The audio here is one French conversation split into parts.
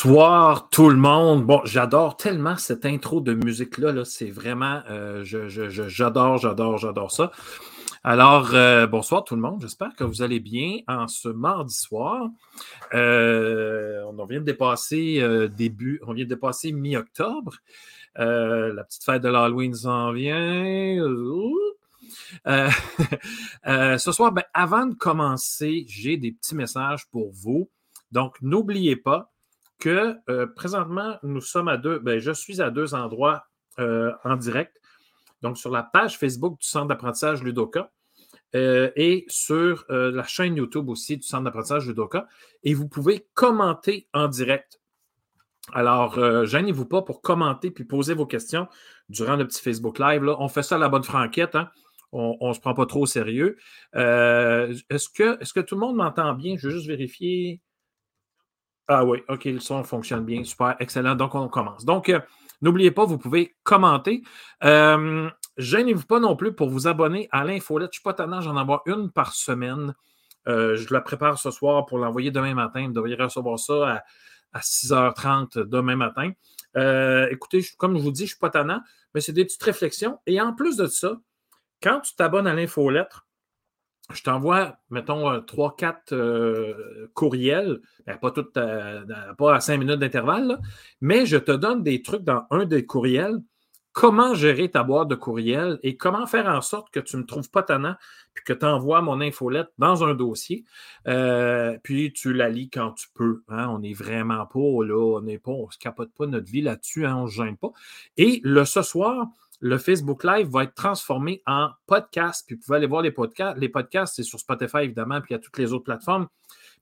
Bonsoir tout le monde. Bon, j'adore tellement cette intro de musique-là. -là, c'est vraiment, euh, j'adore, j'adore, j'adore ça. Alors, euh, bonsoir tout le monde. J'espère que vous allez bien en ce mardi soir. Euh, on vient de dépasser début, on vient de dépasser mi-octobre. la petite fête de l'Halloween s'en vient. ce soir, ben, avant de commencer, j'ai des petits messages pour vous. Donc, n'oubliez pas que euh, présentement, nous sommes à deux, ben, je suis à deux endroits euh, en direct. Donc, sur la page Facebook du Centre d'apprentissage Ludoka euh, et sur la chaîne YouTube aussi du Centre d'apprentissage Ludoka. Et vous pouvez commenter en direct. Alors, gênez-vous pas pour commenter puis poser vos questions durant le petit Facebook Live. Là. On fait ça à la bonne franquette. Hein. On ne se prend pas trop au sérieux. est-ce, que, est-ce que tout le monde m'entend bien? Je veux juste vérifier. Ah oui, OK, le son fonctionne bien. Super, excellent. Donc, on commence. Donc, euh, n'oubliez pas, vous pouvez commenter. Euh, gênez-vous pas non plus pour vous abonner à l'infolette. Je ne suis pas tannant, j'en avoir une par semaine. Euh, je la prépare ce soir pour l'envoyer demain matin. Vous devriez recevoir ça à, 6h30 demain matin. écoutez, comme je vous dis, je ne suis pas tannant, mais c'est des petites réflexions. Et en plus de ça, quand tu t'abonnes à l'infolettre, je t'envoie, mettons, euh, trois, quatre euh, courriels, ben, euh, pas à cinq minutes d'intervalle, mais je te donne des trucs dans un des courriels, comment gérer ta boîte de courriel et comment faire en sorte que tu ne me trouves pas tannant, puis que tu envoies mon infolette dans un dossier, puis tu la lis quand tu peux. Hein? on n'est vraiment pas là, on ne se capote pas notre vie là-dessus, hein, on ne se gêne pas. Et le ce soir, le Facebook Live va être transformé en podcast. Puis vous pouvez aller voir les podcasts. Les podcasts, c'est sur Spotify, évidemment, puis il y a toutes les autres plateformes.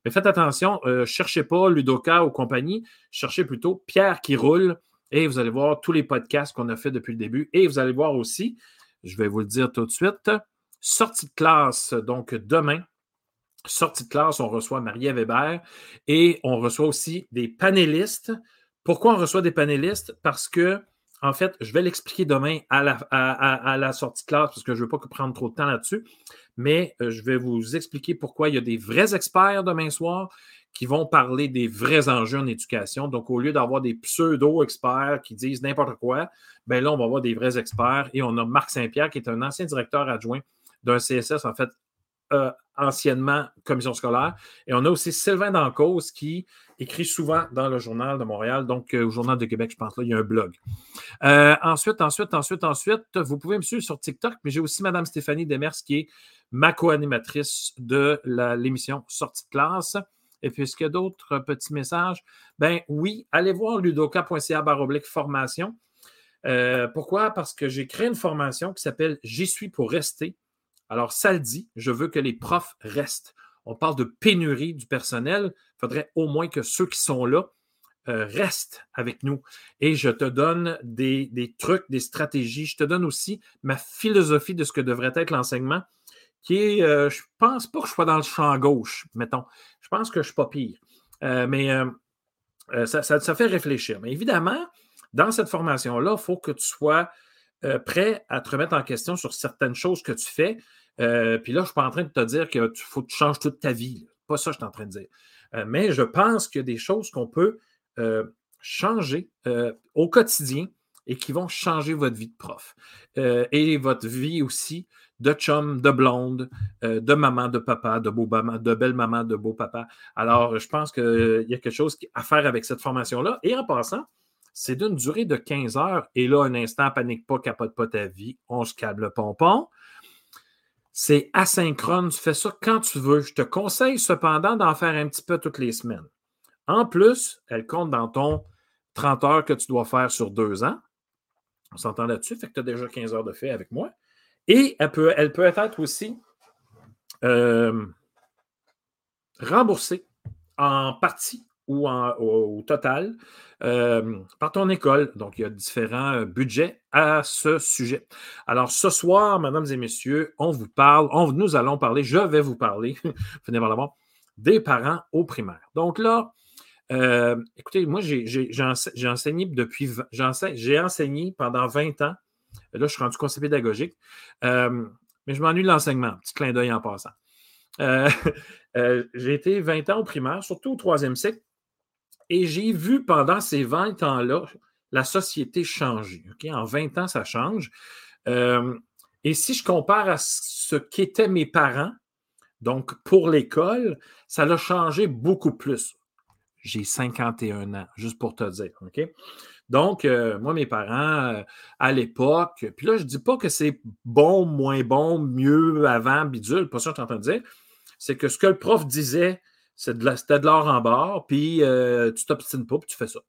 Mais faites attention, ne euh, cherchez pas Ludoka ou compagnie, cherchez plutôt Pierre qui roule et vous allez voir tous les podcasts qu'on a fait depuis le début. Et vous allez voir aussi, je vais vous le dire tout de suite, sortie de classe, donc demain, sortie de classe, on reçoit Maria Weber et on reçoit aussi des panélistes. Pourquoi on reçoit des panélistes? Parce que en fait, je vais l'expliquer demain à la, sortie de classe parce que je ne veux pas prendre trop de temps là-dessus. Mais euh, je vais vous expliquer pourquoi il y a des vrais experts demain soir qui vont parler des vrais enjeux en éducation. Donc, au lieu d'avoir des pseudo-experts qui disent n'importe quoi, ben là, on va avoir des vrais experts. Et on a Marc Saint-Pierre, qui est un ancien directeur adjoint d'un CSS, en fait, euh, anciennement commission scolaire. Et on a aussi Sylvain Dancause qui écrit souvent dans le Journal de Montréal, donc euh, au Journal de Québec, je pense, là, il y a un blog. Euh, ensuite, ensuite, ensuite, ensuite, vous pouvez me suivre sur TikTok, mais j'ai aussi Mme Stéphanie Demers qui est ma co-animatrice de l'émission Sortie de classe. Et puis, est-ce qu'il y a d'autres petits messages? Ben oui, allez voir ludoka.ca formation. pourquoi? Parce que j'ai créé une formation qui s'appelle J'y suis pour rester alors, ça le dit, je veux que les profs restent. On parle de pénurie du personnel. Il faudrait au moins que ceux qui sont là euh, restent avec nous. Et je te donne des, trucs, des stratégies. Je te donne aussi ma philosophie de ce que devrait être l'enseignement, qui est, euh, je ne pense pas que je sois dans le champ gauche, mettons. Je pense que je ne suis pas pire. Euh, mais ça, ça, fait réfléchir. Mais évidemment, dans cette formation-là, il faut que tu sois prêt à te remettre en question sur certaines choses que tu fais. Euh, puis là, je ne suis pas en train de te dire qu'il faut que tu changes toute ta vie. Pas ça je suis en train de dire. Euh, mais je pense qu'il y a des choses qu'on peut euh, changer au quotidien et qui vont changer votre vie de prof. et votre vie aussi de chum, de blonde, de maman, de papa, de beau maman, de belle maman, de beau papa. Alors, je pense qu'il y a quelque chose à faire avec cette formation-là. Et en passant, c'est d'une durée de 15 heures. Et là, un instant, panique pas, capote pas ta vie, on se câble le pompon. C'est asynchrone, tu fais ça quand tu veux. Je te conseille cependant d'en faire un petit peu toutes les semaines. En plus, elle compte dans ton 30 heures que tu dois faire sur deux ans. On s'entend là-dessus, fait que tu as déjà 15 heures de fait avec moi. Et elle peut, elle peut être aussi euh, remboursée en partie ou au, total euh, par ton école. Donc, il y a différents euh, budgets à ce sujet. Alors, ce soir, mesdames et messieurs, on vous parle, on, nous allons parler, je vais vous parler, venez voir là des parents au primaire. Donc là, euh, écoutez, moi, j'ai enseigné depuis, j'ai enseigné pendant 20 ans. Là, je suis rendu conseiller pédagogique, mais je m'ennuie de l'enseignement. Petit clin d'œil en passant. j'ai été 20 ans au primaire, surtout au troisième cycle. Et j'ai vu pendant ces 20 ans-là la société changer. En 20 ans, ça change. Euh, et si je compare à ce qu'étaient mes parents, donc pour l'école, ça l'a changé beaucoup plus. J'ai 51 ans, juste pour te dire. Donc, euh, moi, mes parents, euh, à l'époque, puis là, je ne dis pas que c'est bon, moins bon, mieux, avant, bidule, pas ça que je suis en train de dire. C'est que ce que le prof disait, c'était de l'or en barre, puis euh, tu t'obstines pas, puis tu fais ça.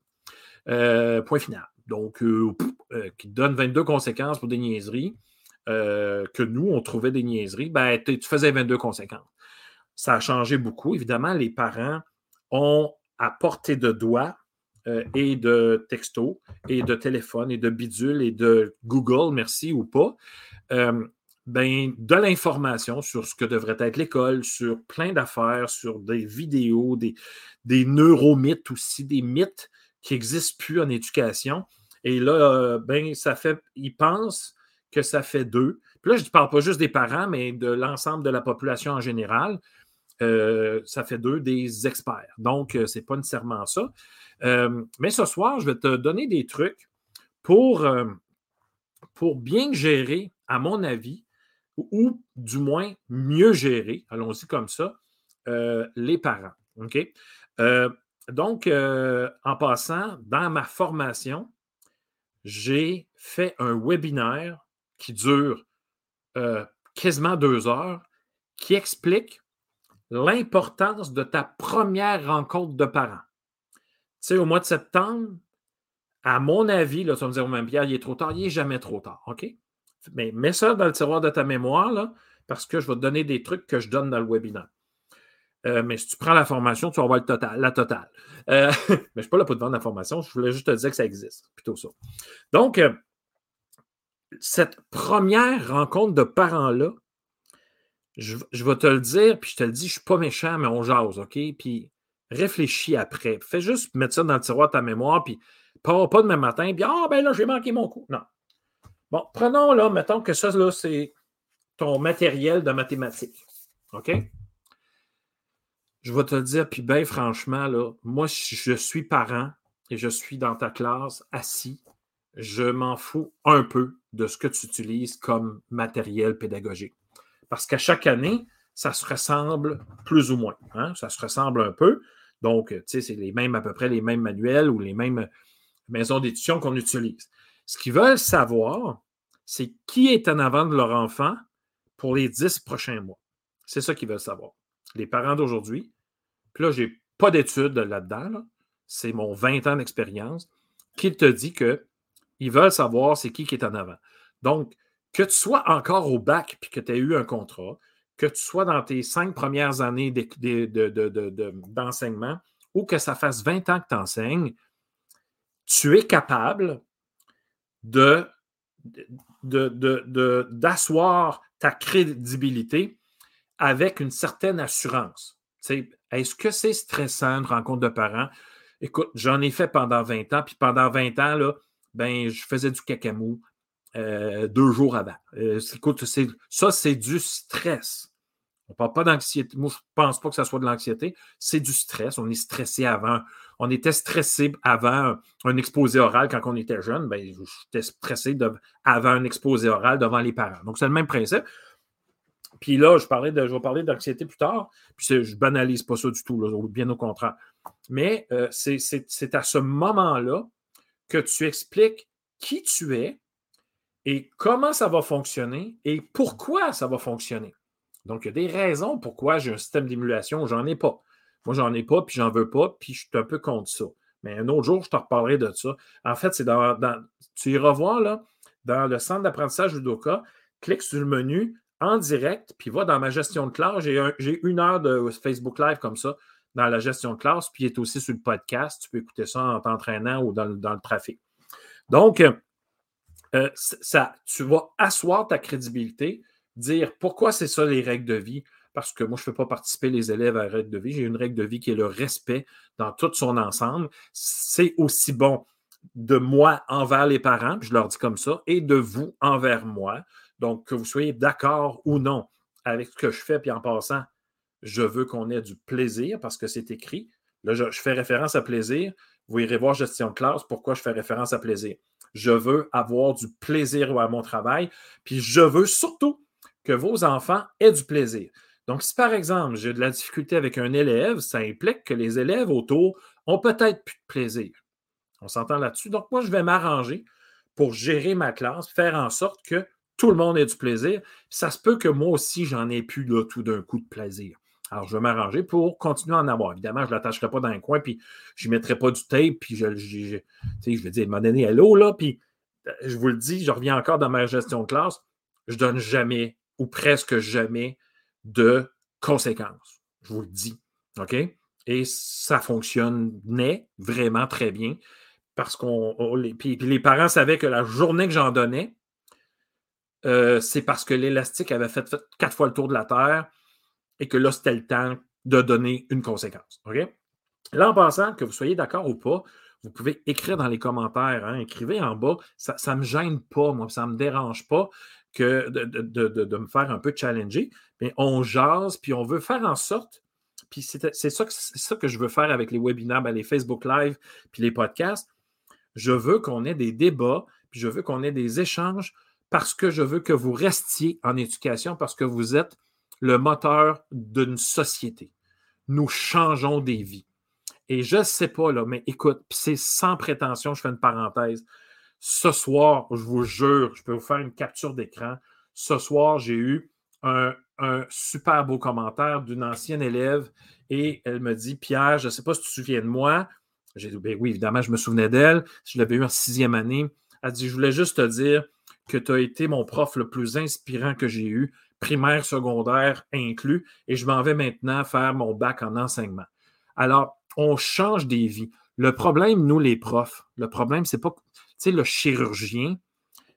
point final. Donc, qui donne 22 conséquences pour des niaiseries, que nous, on trouvait des niaiseries, ben, tu faisais 22 conséquences. Ça a changé beaucoup. Évidemment, les parents ont à portée de doigt euh, et de texto et de téléphone et de bidule et de Google, merci ou pas, euh, ben, de l'information sur ce que devrait être l'école, sur plein d'affaires, sur des vidéos, des, des neuromythes aussi, des mythes qui n'existent plus en éducation. Et là, euh, ben, ça fait, ils pensent que ça fait deux. Puis là, je ne parle pas juste des parents, mais de l'ensemble de la population en général. ça fait d'eux des experts. Donc, ce n'est pas nécessairement ça. Euh, mais ce soir, je vais te donner des trucs euh, pour bien gérer, à mon avis, ou, du moins mieux gérer, allons-y comme ça, euh, les parents. OK? donc, en passant, dans ma formation, j'ai fait un webinaire qui dure quasiment deux heures, qui explique l'importance de ta première rencontre de parents sais, au mois de septembre, à mon avis, là, tu vas me dire, même Pierre, il est trop tard. Il n'est jamais trop tard. OK? Mais mets ça dans le tiroir de ta mémoire, parce que je vais te donner des trucs que je donne dans le webinaire. Euh, mais si tu prends la formation, tu vas avoir le total, la totale. Euh, mais je ne suis pas là pour te vendre la formation, je voulais juste te dire que ça existe. Plutôt ça. Donc, euh, cette première rencontre de parents-là, je, vais te le dire, puis je te le dis, je ne suis pas méchant, mais on jase, OK? Puis réfléchis après. Fais juste mettre ça dans le tiroir de ta mémoire, puis pas, pas demain matin, puis ah, ben là, j'ai manqué mon coup. Non. Bon, prenons là, mettons que ça, là, c'est ton matériel de mathématiques. OK? Je vais te le dire, puis bien franchement, là, moi, je suis parent et je suis dans ta classe assis. Je m'en fous un peu de ce que tu utilises comme matériel pédagogique. Parce qu'à chaque année, ça se ressemble plus ou moins. Hein? Ça se ressemble un peu. Donc, tu sais, c'est les mêmes, à peu près les mêmes manuels ou les mêmes maisons d'édition qu'on utilise. Ce qu'ils veulent savoir, c'est qui est en avant de leur enfant pour les dix prochains mois. C'est ça qu'ils veulent savoir. Les parents d'aujourd'hui, puis là, je n'ai pas d'études là-dedans, c'est mon 20 ans d'expérience, qui te dit qu'ils veulent savoir c'est qui qui est en avant? Donc, que tu sois encore au bac puis que tu aies eu un contrat, que tu sois dans tes cinq premières années d'enseignement ou que ça fasse 20 ans que tu enseignes, tu es capable de, d'asseoir ta crédibilité avec une certaine assurance. Est-ce que c'est stressant une rencontre de parents? Écoute, j'en ai fait pendant 20 ans, puis pendant 20 ans, là, ben, je faisais du cacamou, euh, deux jours avant. Euh, écoute, ça, c'est du stress. On ne parle pas d'anxiété. Moi, je ne pense pas que ça soit de l'anxiété. C'est du stress. On est stressé avant. On était stressé avant un exposé oral quand on était jeune. Ben, j'étais stressé avant un exposé oral devant les parents. Donc, c'est le même principe. Puis là, je, parlais de, je vais parler d'anxiété plus tard. Puis je ne banalise pas ça du tout, bien au contraire. Mais euh, c'est à ce moment-là que tu expliques qui tu es, et comment ça va fonctionner et pourquoi ça va fonctionner. Donc, il y a des raisons pourquoi j'ai un système d'émulation. J'en ai pas. Moi, j'en ai pas, puis j'en veux pas, puis je suis un peu contre ça. Mais un autre jour, je te reparlerai de ça. En fait, c'est dans, Tu iras voir là, dans le centre d'apprentissage Judoka, clique sur le menu en direct, puis va dans ma gestion de classe. J'ai une heure de Facebook Live comme ça dans la gestion de classe, puis il est aussi sur le podcast. Tu peux écouter ça en t'entraînant ou dans, dans le trafic. Donc, euh, ça, tu vas asseoir ta crédibilité, dire pourquoi c'est ça les règles de vie? Parce que moi, je ne fais pas participer les élèves à la règle de vie. J'ai une règle de vie qui est le respect dans tout son ensemble. C'est aussi bon de moi envers les parents, je leur dis comme ça, et de vous envers moi. Donc, que vous soyez d'accord ou non avec ce que je fais, puis en passant, je veux qu'on ait du plaisir parce que c'est écrit. Là, je, fais référence à plaisir. Vous irez voir gestion de classe, pourquoi je fais référence à plaisir. Je veux avoir du plaisir à mon travail, puis je veux surtout que vos enfants aient du plaisir. Donc, si par exemple, j'ai de la difficulté avec un élève, ça implique que les élèves autour ont peut-être plus de plaisir. On s'entend là-dessus. Donc, moi, je vais m'arranger pour gérer ma classe, faire en sorte que tout le monde ait du plaisir. Ça se peut que moi aussi, j'en ai plus là, tout d'un coup de plaisir. Alors, je vais m'arranger pour continuer à en avoir. Évidemment, je ne l'attacherai pas dans un coin, puis je ne mettrai pas du tape, puis je, je, je vais dire, m'a donné hello, là, puis euh, je vous le dis, je reviens encore dans ma gestion de classe, je ne donne jamais, ou presque jamais, de conséquences. Je vous le dis. OK? Et ça fonctionnait vraiment très bien parce qu'on. Les, puis, les parents savaient que la journée que j'en donnais, euh, c'est parce que l'élastique avait fait, quatre fois le tour de la Terre et que là, c'était le temps de donner une conséquence. OK? Là, en passant, que vous soyez d'accord ou pas, vous pouvez écrire dans les commentaires, hein, écrivez en bas. Ça ne me gêne pas, moi, ça ne me dérange pas que de, me faire un peu challenger. Mais on jase, puis on veut faire en sorte, puis c'est ça, ça, que je veux faire avec les webinaires, les Facebook Live, puis les podcasts. Je veux qu'on ait des débats, puis je veux qu'on ait des échanges parce que je veux que vous restiez en éducation, parce que vous êtes le moteur d'une société. Nous changeons des vies. Et je ne sais pas, là, mais écoute, c'est sans prétention, je fais une parenthèse. Ce soir, je vous jure, je peux vous faire une capture d'écran. Ce soir, j'ai eu un, super beau commentaire d'une ancienne élève et elle me dit Pierre, je ne sais pas si tu te souviens de moi. J'ai dit ben oui, évidemment, je me souvenais d'elle. Je l'avais eu en sixième année. Elle dit Je voulais juste te dire que tu as été mon prof le plus inspirant que j'ai eu, primaire, secondaire inclus, et je m'en vais maintenant faire mon bac en enseignement. Alors, on change des vies. Le problème, nous, les profs, le problème, c'est pas, sais, le chirurgien.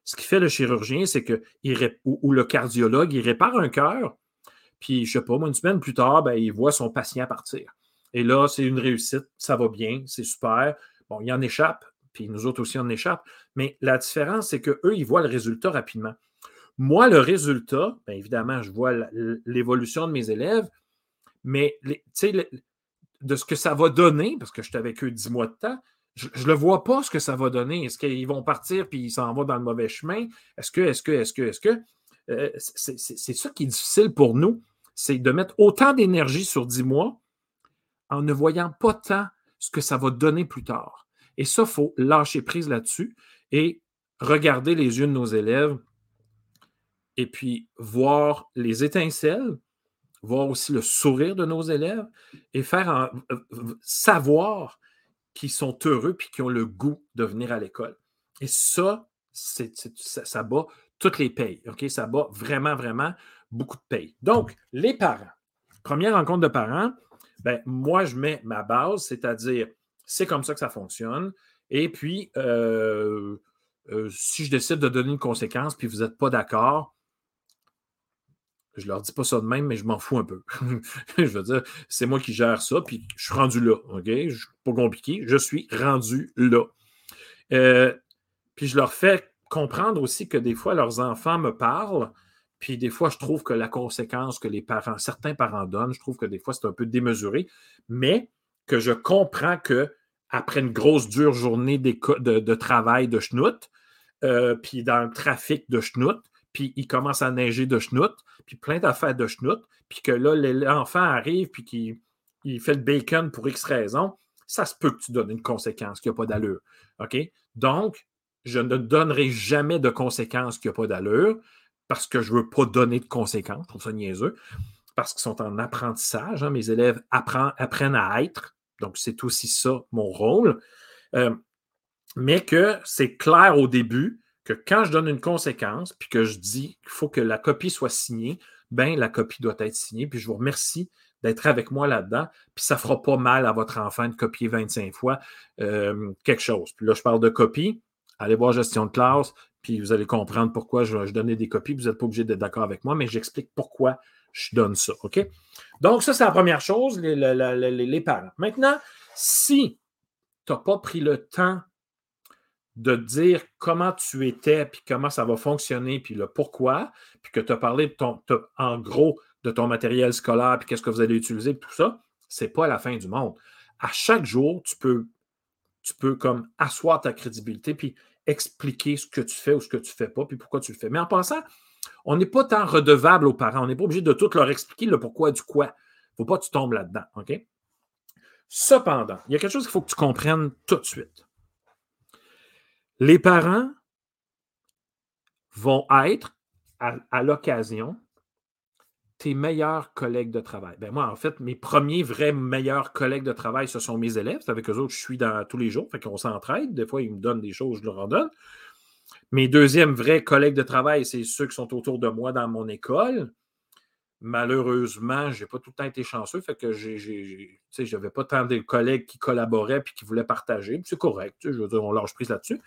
Ce qui fait le chirurgien, c'est que, ou, le cardiologue, il répare un cœur, puis, je sais pas, une semaine plus tard, ben, il voit son patient partir. Et là, c'est une réussite, ça va bien, c'est super. Bon, il en échappe, puis nous autres aussi, on échappe. Mais la différence, c'est qu'eux, ils voient le résultat rapidement. Moi, le résultat, bien évidemment, je vois l'évolution de mes élèves, mais de ce que ça va donner, parce que je suis avec eux dix mois de temps, je ne le vois pas ce que ça va donner. Est-ce qu'ils vont partir puis ils s'en vont dans le mauvais chemin? Est-ce que, est-ce que, est-ce que, est-ce que? Euh, c'est ça qui est difficile pour nous, c'est de mettre autant d'énergie sur dix mois en ne voyant pas tant ce que ça va donner plus tard. Et ça, il faut lâcher prise là-dessus et regarder les yeux de nos élèves et puis voir les étincelles, voir aussi le sourire de nos élèves et faire savoir qu'ils sont heureux puis qu'ils ont le goût de venir à l'école. Et ça, ça, bat toutes les payes. Ça bat vraiment, vraiment beaucoup de payes. Donc, les parents. Première rencontre de parents, ben, moi, je mets ma base, c'est-à-dire c'est comme ça que ça fonctionne. Et puis, euh, euh, si je décide de donner une conséquence, puis vous n'êtes pas d'accord, je leur dis pas ça de même, mais je m'en fous un peu. je veux dire, c'est moi qui gère ça, puis je suis rendu là. OK? Pas compliqué, je suis rendu là. Euh, puis je leur fais comprendre aussi que des fois, leurs enfants me parlent, puis des fois, je trouve que la conséquence que les parents, certains parents donnent, je trouve que des fois, c'est un peu démesuré, mais que je comprends que après une grosse, dure journée de, travail de schnout, euh, puis dans le trafic de schnout, puis il commence à neiger de schnout, puis plein d'affaires de schnout, puis que là, l'enfant arrive, puis qu'il fait le bacon pour X raison, ça se peut que tu donnes une conséquence qui n'a pas d'allure. OK? Donc, je ne donnerai jamais de conséquences qui n'ont pas d'allure parce que je ne veux pas donner de conséquences. Je trouve ça niaiseux. Parce qu'ils sont en apprentissage. Hein, mes élèves apprennent à être. Donc, c'est aussi ça mon rôle. Euh, mais que c'est clair au début que quand je donne une conséquence, puis que je dis qu'il faut que la copie soit signée, ben la copie doit être signée. Puis je vous remercie d'être avec moi là-dedans. Puis ça fera pas mal à votre enfant de copier 25 fois euh, quelque chose. Puis là, je parle de copie. Allez voir gestion de classe, puis vous allez comprendre pourquoi je, je donnais des copies. Vous n'êtes pas obligé d'être d'accord avec moi, mais j'explique pourquoi je donne ça. OK? Donc, ça, c'est la première chose, les, parents. Maintenant, si tu n'as pas pris le temps de dire comment tu étais, puis comment ça va fonctionner, puis le pourquoi, puis que tu as parlé de ton, en gros de ton matériel scolaire, puis qu'est-ce que vous allez utiliser, tout ça, c'est pas la fin du monde. à chaque jour, tu peux, tu peux comme asseoir ta crédibilité puis expliquer ce que tu fais ou ce que tu ne fais pas, puis pourquoi tu le fais. Mais en passant, on n'est pas tant redevable aux parents. On n'est pas obligé de tout leur expliquer le pourquoi du quoi. Il ne faut pas que tu tombes là-dedans. OK? Cependant, il y a quelque chose qu'il faut que tu comprennes tout de suite. Les parents vont être, à, l'occasion, tes meilleurs collègues de travail. Ben moi, en fait, mes premiers vrais meilleurs collègues de travail, ce sont mes élèves. C'est avec eux autres je suis dans tous les jours. Fait qu'on s'entraide. Des fois, ils me donnent des choses, je leur en donne. Mes deuxièmes vrais collègues de travail, c'est ceux qui sont autour de moi dans mon école. Malheureusement, je n'ai pas tout le temps été chanceux, fait que je n'avais pas tant de collègues qui collaboraient et qui voulaient partager. C'est correct, je veux dire, on lâche prise là-dessus.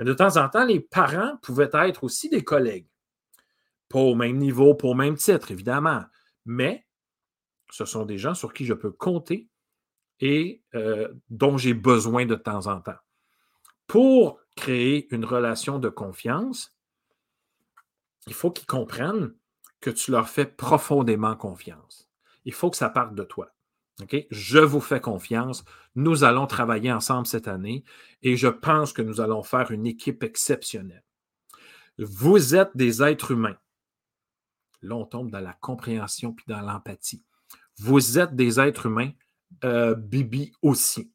De temps en temps, les parents pouvaient être aussi des collègues. Pas au même niveau, pas au même titre, évidemment. Mais ce sont des gens sur qui je peux compter et euh, dont j'ai besoin de temps en temps. Pour créer une relation de confiance, il faut qu'ils comprennent que tu leur fais profondément confiance. Il faut que ça parte de toi. Je vous fais confiance. Nous allons travailler ensemble cette année et je pense que nous allons faire une équipe exceptionnelle. Vous êtes des êtres humains. Là, on tombe dans la compréhension puis dans l'empathie. Vous êtes des êtres humains. Euh, Bibi aussi.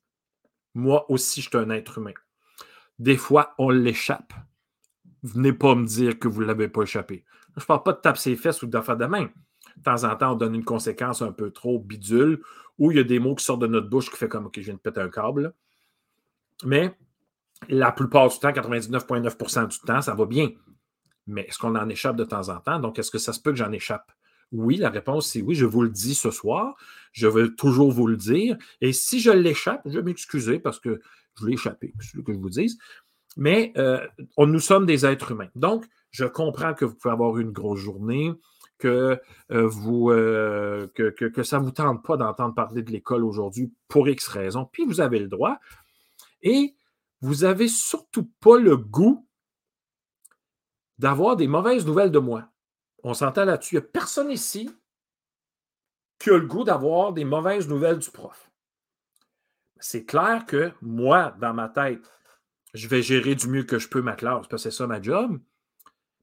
Moi aussi, je suis un être humain. Des fois, on l'échappe. Venez pas me dire que vous ne l'avez pas échappé. Je ne parle pas de taper ses fesses ou de faire de main. De temps en temps, on donne une conséquence un peu trop bidule ou il y a des mots qui sortent de notre bouche qui fait comme OK, je viens de péter un câble. Mais la plupart du temps, 99,9% du temps, ça va bien. Mais est-ce qu'on en échappe de temps en temps? Donc, est-ce que ça se peut que j'en échappe? Oui, la réponse c'est oui. Je vous le dis ce soir. Je vais toujours vous le dire. Et si je l'échappe, je vais m'excuser parce que je l'ai échappé, c'est ce que je vous dise. Mais euh, on, nous sommes des êtres humains. Donc, je comprends que vous pouvez avoir une grosse journée, que, euh, vous, euh, que, ça ne vous tente pas d'entendre parler de l'école aujourd'hui pour X raisons, puis vous avez le droit. Et vous n'avez surtout pas le goût d'avoir des mauvaises nouvelles de moi. On s'entend là-dessus. Il n'y a personne ici qui a le goût d'avoir des mauvaises nouvelles du prof. C'est clair que moi, dans ma tête, je vais gérer du mieux que je peux ma classe, parce que c'est ça ma job.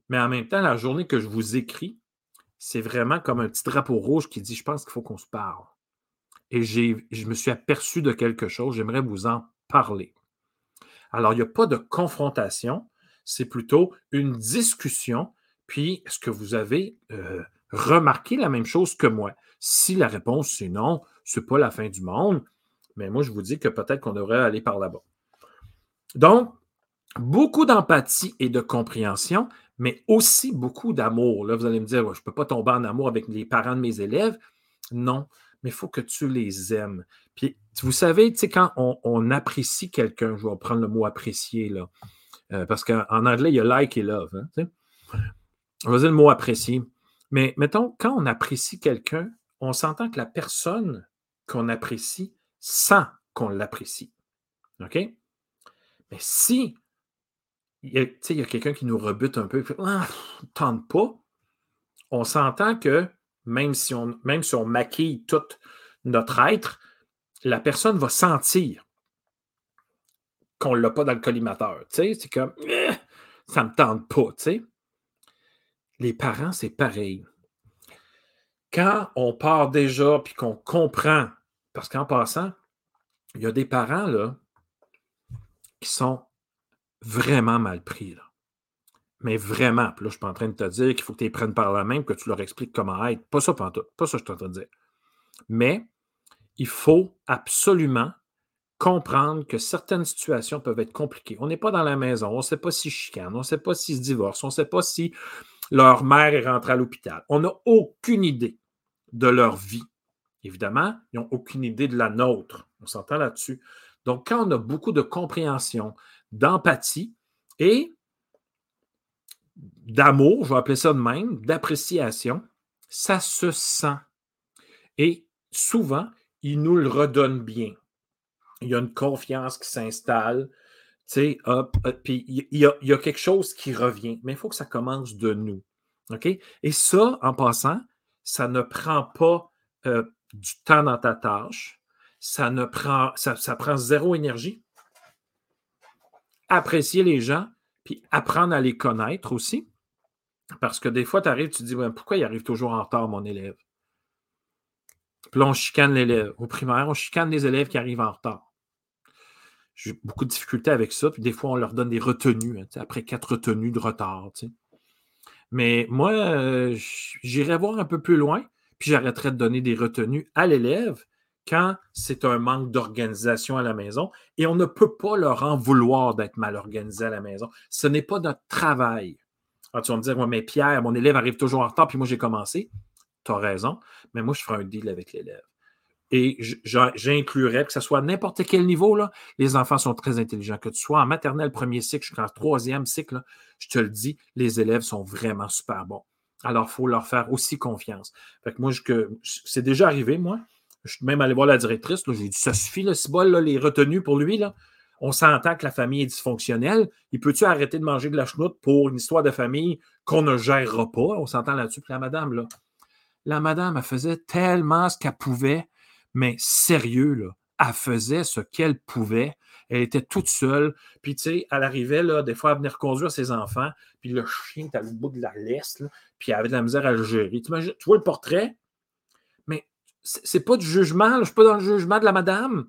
Mais en même temps, la journée que je vous écris, c'est vraiment comme un petit drapeau rouge qui dit Je pense qu'il faut qu'on se parle. Et je me suis aperçu de quelque chose, j'aimerais vous en parler. Alors, il n'y a pas de confrontation, c'est plutôt une discussion. Puis, est-ce que vous avez euh, remarqué la même chose que moi? Si la réponse c'est non, ce n'est pas la fin du monde, mais moi, je vous dis que peut-être qu'on devrait aller par là-bas. Donc, beaucoup d'empathie et de compréhension, mais aussi beaucoup d'amour. Là, vous allez me dire, je ne peux pas tomber en amour avec les parents de mes élèves. Non, mais il faut que tu les aimes. Puis, vous savez, quand on, apprécie quelqu'un, je vais prendre le mot apprécier, là, euh, parce qu'en anglais, il y a like et love. Hein, on va dire le mot apprécier. Mais mettons, quand on apprécie quelqu'un, on s'entend que la personne qu'on apprécie sent qu'on l'apprécie. OK? Mais si il y a, quelqu'un qui nous rebute un peu, ah, tente pas. On s'entend que même si, on, même si on maquille tout notre être, la personne va sentir qu'on ne l'a pas dans le collimateur. C'est comme eh, ça ne me tente pas. Les parents, c'est pareil. Quand on part déjà puis qu'on comprend, parce qu'en passant, il y a des parents là, qui sont vraiment mal pris. Là. Mais vraiment, puis là, je suis pas en train de te dire qu'il faut que tu les prennes par la main que tu leur expliques comment être. Pas ça, pas tout. Pas ça, je suis en train de dire. Mais il faut absolument comprendre que certaines situations peuvent être compliquées. On n'est pas dans la maison, on ne sait pas s'ils chicanent, on ne sait pas s'ils se divorcent, on ne sait pas si leur mère est rentrée à l'hôpital. On n'a aucune idée de leur vie. Évidemment, ils n'ont aucune idée de la nôtre. On s'entend là-dessus. Donc, quand on a beaucoup de compréhension, d'empathie et d'amour, je vais appeler ça de même, d'appréciation, ça se sent. Et souvent, il nous le redonne bien. Il y a une confiance qui s'installe, tu sais, puis il y, a, quelque chose qui revient, mais il faut que ça commence de nous. OK? Et ça, en passant, ça ne prend pas euh, du temps dans ta tâche, ça ne ça prend zéro énergie. Apprécier les gens, puis apprendre à les connaître aussi. Parce que des fois, tu arrives, tu te dis pourquoi il arrive toujours en retard, mon élève? Puis là, on chicane l'élève. Au primaire, on chicane les élèves qui arrivent en retard. J'ai beaucoup de difficultés avec ça. Puis des fois, on leur donne des retenues, hein, après quatre retenues de retard. Mais moi, euh, j'irai voir un peu plus loin, puis j'arrêterai de donner des retenues à l'élève quand c'est un manque d'organisation à la maison. Et on ne peut pas leur en vouloir d'être mal organisé à la maison. Ce n'est pas notre travail. Alors, tu vas me dire, mais Pierre, mon élève arrive toujours en retard, puis moi, j'ai commencé. Tu as raison, mais moi, je ferai un deal avec l'élève. Et j'inclurais, que ce soit à n'importe quel niveau, les enfants sont très intelligents. Que tu sois en maternelle, premier cycle, jusqu'en troisième cycle, je te le dis, les élèves sont vraiment super bons. Alors, il faut leur faire aussi confiance. Fait moi, c'est déjà arrivé, moi. Je suis même allé voir la directrice. J'ai dit Ça suffit, le cibol, les retenues pour lui. On s'entend que la famille est dysfonctionnelle. Il peut-tu arrêter de manger de la chenoute pour une histoire de famille qu'on ne gérera pas? On s'entend là-dessus. Puis la madame, là, la madame, elle faisait tellement ce qu'elle pouvait, mais sérieux, là, elle faisait ce qu'elle pouvait. Elle était toute seule. Puis, tu sais, elle arrivait, des fois, à venir conduire ses enfants. Puis le chien était au bout de la laisse, puis elle avait de la misère à le gérer. Tu vois le portrait? C'est pas du jugement. Je suis pas dans le jugement de la madame.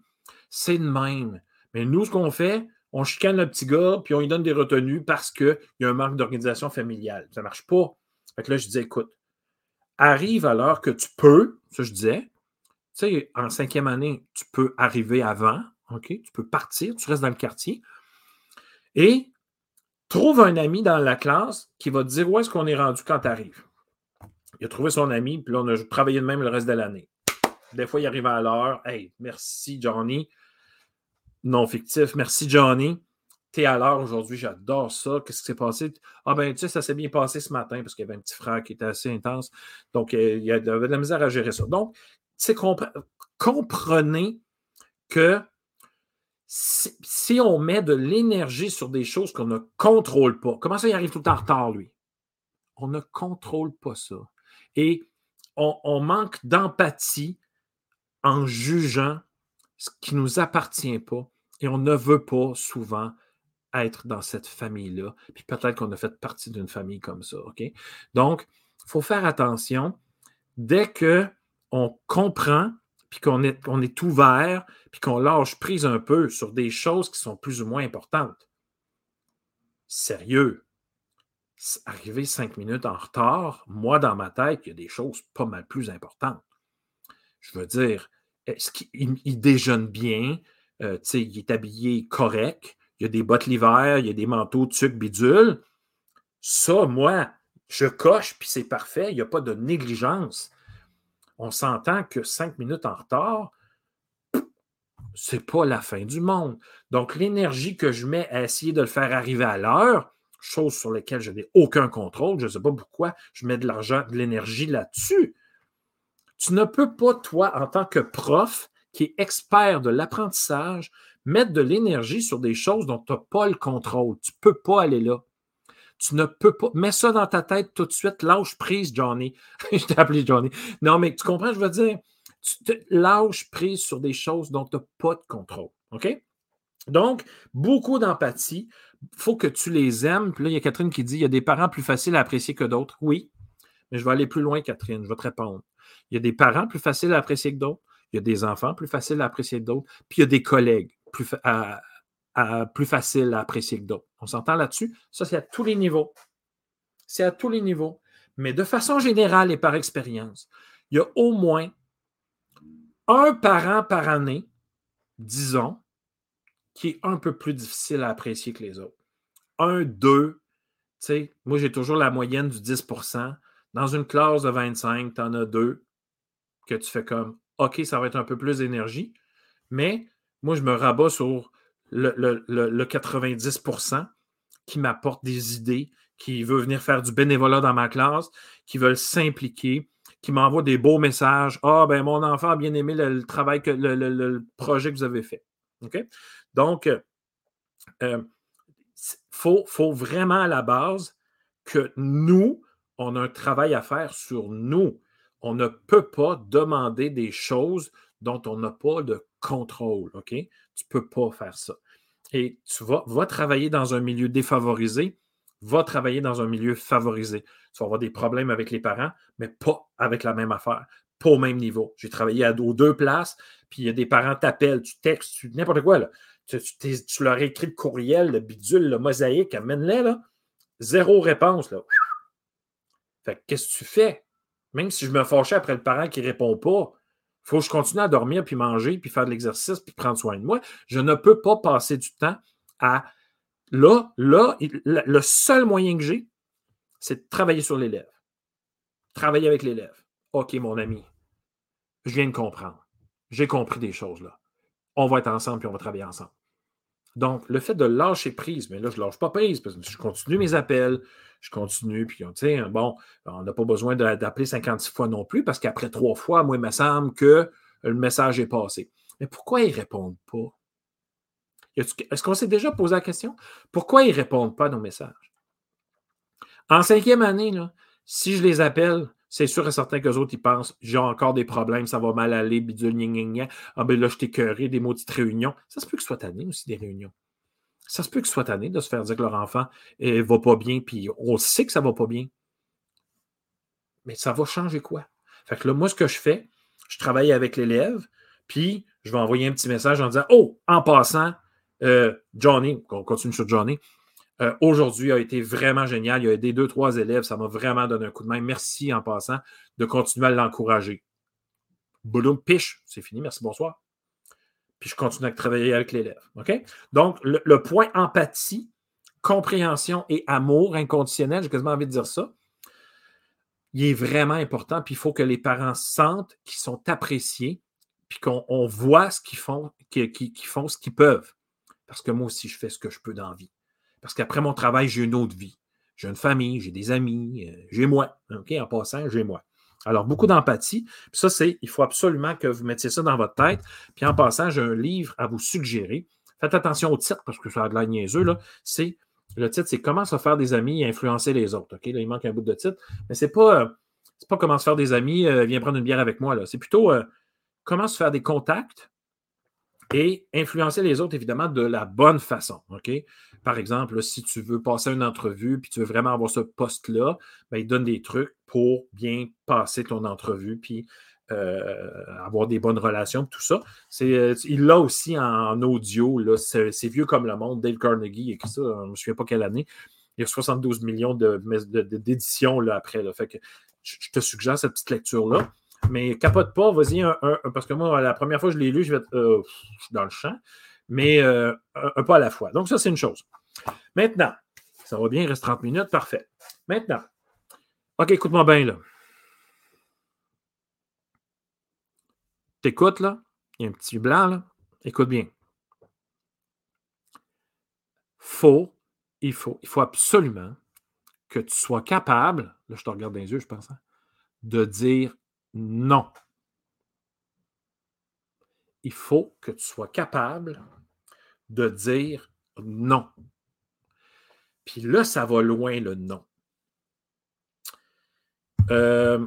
C'est de même. Mais nous, ce qu'on fait, on chicane le petit gars, puis on lui donne des retenues parce qu'il y a un manque d'organisation familiale. Ça marche pas. Fait que là, je disais, écoute, arrive alors que tu peux, ça je disais, tu sais, en cinquième année, tu peux arriver avant, OK? Tu peux partir, tu restes dans le quartier. Et trouve un ami dans la classe qui va te dire où est-ce qu'on est rendu quand tu arrives. Il a trouvé son ami, puis là, on a travaillé de même le reste de l'année. Des fois, il arrive à l'heure. Hey, merci Johnny. Non fictif. Merci Johnny t'es à l'heure aujourd'hui, j'adore ça. Qu'est-ce qui s'est passé? Ah ben, tu sais, ça s'est bien passé ce matin parce qu'il y avait un petit frère qui était assez intense. Donc, euh, il y avait de la misère à gérer ça. Donc, tu comprenez que si, on met de l'énergie sur des choses qu'on ne contrôle pas, comment ça, il arrive tout en retard, lui? On ne contrôle pas ça. Et on manque d'empathie en jugeant ce qui ne nous appartient pas. Et on ne veut pas souvent être dans cette famille-là. Puis peut-être qu'on a fait partie d'une famille comme ça. Donc, il faut faire attention. Dès qu'on comprend, puis qu'on est, est ouvert, puis qu'on lâche prise un peu sur des choses qui sont plus ou moins importantes. Sérieux. Arriver cinq minutes en retard, moi, dans ma tête, il y a des choses pas mal plus importantes. Je veux dire, est-ce qu'il déjeune bien? Euh, il est habillé correct? il y a des bottes l'hiver, il y a des manteaux tuc bidule. Ça, moi, je coche, puis c'est parfait, il n'y a pas de négligence. On s'entend que cinq minutes en retard, c'est pas la fin du monde. Donc, l'énergie que je mets à essayer de le faire arriver à l'heure, chose sur laquelle je n'ai aucun contrôle, je ne sais pas pourquoi je mets de l'argent, de l'énergie là-dessus. Tu ne peux pas, toi, en tant que prof qui est expert de l'apprentissage, mettre de l'énergie sur des choses dont tu n'as pas le contrôle. Tu ne peux pas aller là. Tu ne peux pas. Mets ça dans ta tête tout de suite. Lâche prise, Johnny. je t'ai appelé Johnny. Non, mais tu comprends, je veux dire, tu te lâches prise sur des choses dont tu n'as pas de contrôle. OK? Donc, beaucoup d'empathie. Il faut que tu les aimes. Puis là, il y a Catherine qui dit il y a des parents plus faciles à apprécier que d'autres. Oui, mais je vais aller plus loin, Catherine. Je vais te répondre. Il y a des parents plus faciles à apprécier que d'autres. Il y a des enfants plus faciles à apprécier que d'autres. Puis il y a des collègues plus, plus facile à apprécier que d'autres. On s'entend là-dessus? Ça, c'est à tous les niveaux. C'est à tous les niveaux. Mais de façon générale et par expérience, il y a au moins un parent par année, disons, qui est un peu plus difficile à apprécier que les autres. Un, deux, tu sais, moi j'ai toujours la moyenne du 10% Dans une classe de 25, tu en as deux que tu fais comme OK, ça va être un peu plus d'énergie, mais moi, je me rabats sur le, 90% qui m'apporte des idées, qui veut venir faire du bénévolat dans ma classe, qui veulent s'impliquer, qui m'envoie des beaux messages. Ah, ben mon enfant a bien aimé le, travail, que, le, projet que vous avez fait. OK? Donc, il euh, faut, faut, vraiment à la base que nous, on a un travail à faire sur nous. On ne peut pas demander des choses dont on n'a pas de contrôle. OK? Tu ne peux pas faire ça. Et tu vas, travailler dans un milieu défavorisé, va travailler dans un milieu favorisé. Tu vas avoir des problèmes avec les parents, mais pas avec la même affaire, pas au même niveau. J'ai travaillé à deux places, puis il y a des parents t'appellent, tu textes, tu, n'importe quoi. Là. Tu, leur écris le courriel, le bidule, le mosaïque, amène-les, là. Zéro réponse, là. Qu'est-ce que tu fais? Même si je me fâchais après le parent qui ne répond pas, il faut que je continue à dormir, puis manger, puis faire de l'exercice, puis prendre soin de moi. Je ne peux pas passer du temps à. Là, là, le seul moyen que j'ai, c'est de travailler sur l'élève. Travailler avec l'élève. OK, mon ami, je viens de comprendre. J'ai compris des choses là. On va être ensemble, puis on va travailler ensemble. Donc, le fait de lâcher prise, mais là, je ne lâche pas prise parce que je continue mes appels, je continue, puis, tu sais, bon, on n'a pas besoin d'appeler 56 fois non plus parce qu'après trois fois, moi, il me semble que le message est passé. Mais pourquoi ils ne répondent pas? Est-ce qu'on s'est déjà posé la question? Pourquoi ils ne répondent pas à nos messages? En cinquième année, là, si je les appelle, c'est sûr et certain qu'eux autres, ils pensent j'ai encore des problèmes, ça va mal aller, bidule, gna, gna, gna. Ah ben là, je t'ai des maudites réunions. Ça se peut que ce soit tanné aussi, des réunions. Ça se peut que ce soit tanné de se faire dire que leur enfant ne va pas bien, puis on sait que ça ne va pas bien. Mais ça va changer quoi? Fait que là, moi, ce que je fais, je travaille avec l'élève, puis je vais envoyer un petit message en disant Oh, en passant, euh, Johnny, on continue sur Johnny, euh, aujourd'hui a été vraiment génial. Il a aidé deux, trois élèves. Ça m'a vraiment donné un coup de main. Merci en passant de continuer à l'encourager. Boulot, piche, c'est fini. Merci, bonsoir. Puis je continue à travailler avec l'élève. Donc, le, point empathie, compréhension et amour inconditionnel, j'ai quasiment envie de dire ça, il est vraiment important. Puis il faut que les parents sentent qu'ils sont appréciés, puis qu'on voit ce qu'ils font, qu'ils font ce qu'ils peuvent. Parce que moi aussi, je fais ce que je peux dans la vie. Parce qu'après mon travail, j'ai une autre vie. J'ai une famille, j'ai des amis, euh, j'ai moi. OK, en passant, j'ai moi. Alors, beaucoup d'empathie. ça, c'est, il faut absolument que vous mettiez ça dans votre tête. Puis en passant, j'ai un livre à vous suggérer. Faites attention au titre parce que ça a de la niaiseux. Là. C'est, le titre, c'est Comment se faire des amis et influencer les autres. OK, là, il manque un bout de titre. Mais c'est pas, euh, c'est pas comment se faire des amis, euh, viens prendre une bière avec moi. Là. C'est plutôt comment se faire des contacts et influencer les autres, évidemment, de la bonne façon. OK? Par exemple, si tu veux passer une entrevue puis tu veux vraiment avoir ce poste-là, ben, il donne des trucs pour bien passer ton entrevue puis euh, avoir des bonnes relations, tout ça. Euh, il l'a aussi en, audio. C'est, vieux comme le monde. Dale Carnegie écrit ça, je ne me souviens pas quelle année. Il y a 72 millions d'éditions de, après. Fait que je te suggère cette petite lecture-là. Mais capote pas, vas-y un, parce que moi, la première fois que je l'ai lu, je vais être euh, dans le champ, mais euh, un, pas à la fois. Donc, ça, c'est une chose. Maintenant, ça va bien, il reste 30 minutes, parfait. Maintenant, OK, écoute-moi bien, là. T'écoutes, là? Il y a un petit blanc, là. Écoute bien. Faut, il faut, il faut absolument que tu sois capable, là, je te regarde dans les yeux, je pense, hein, de dire non. Il faut que tu sois capable de dire non. Puis là, ça va loin le non. Euh,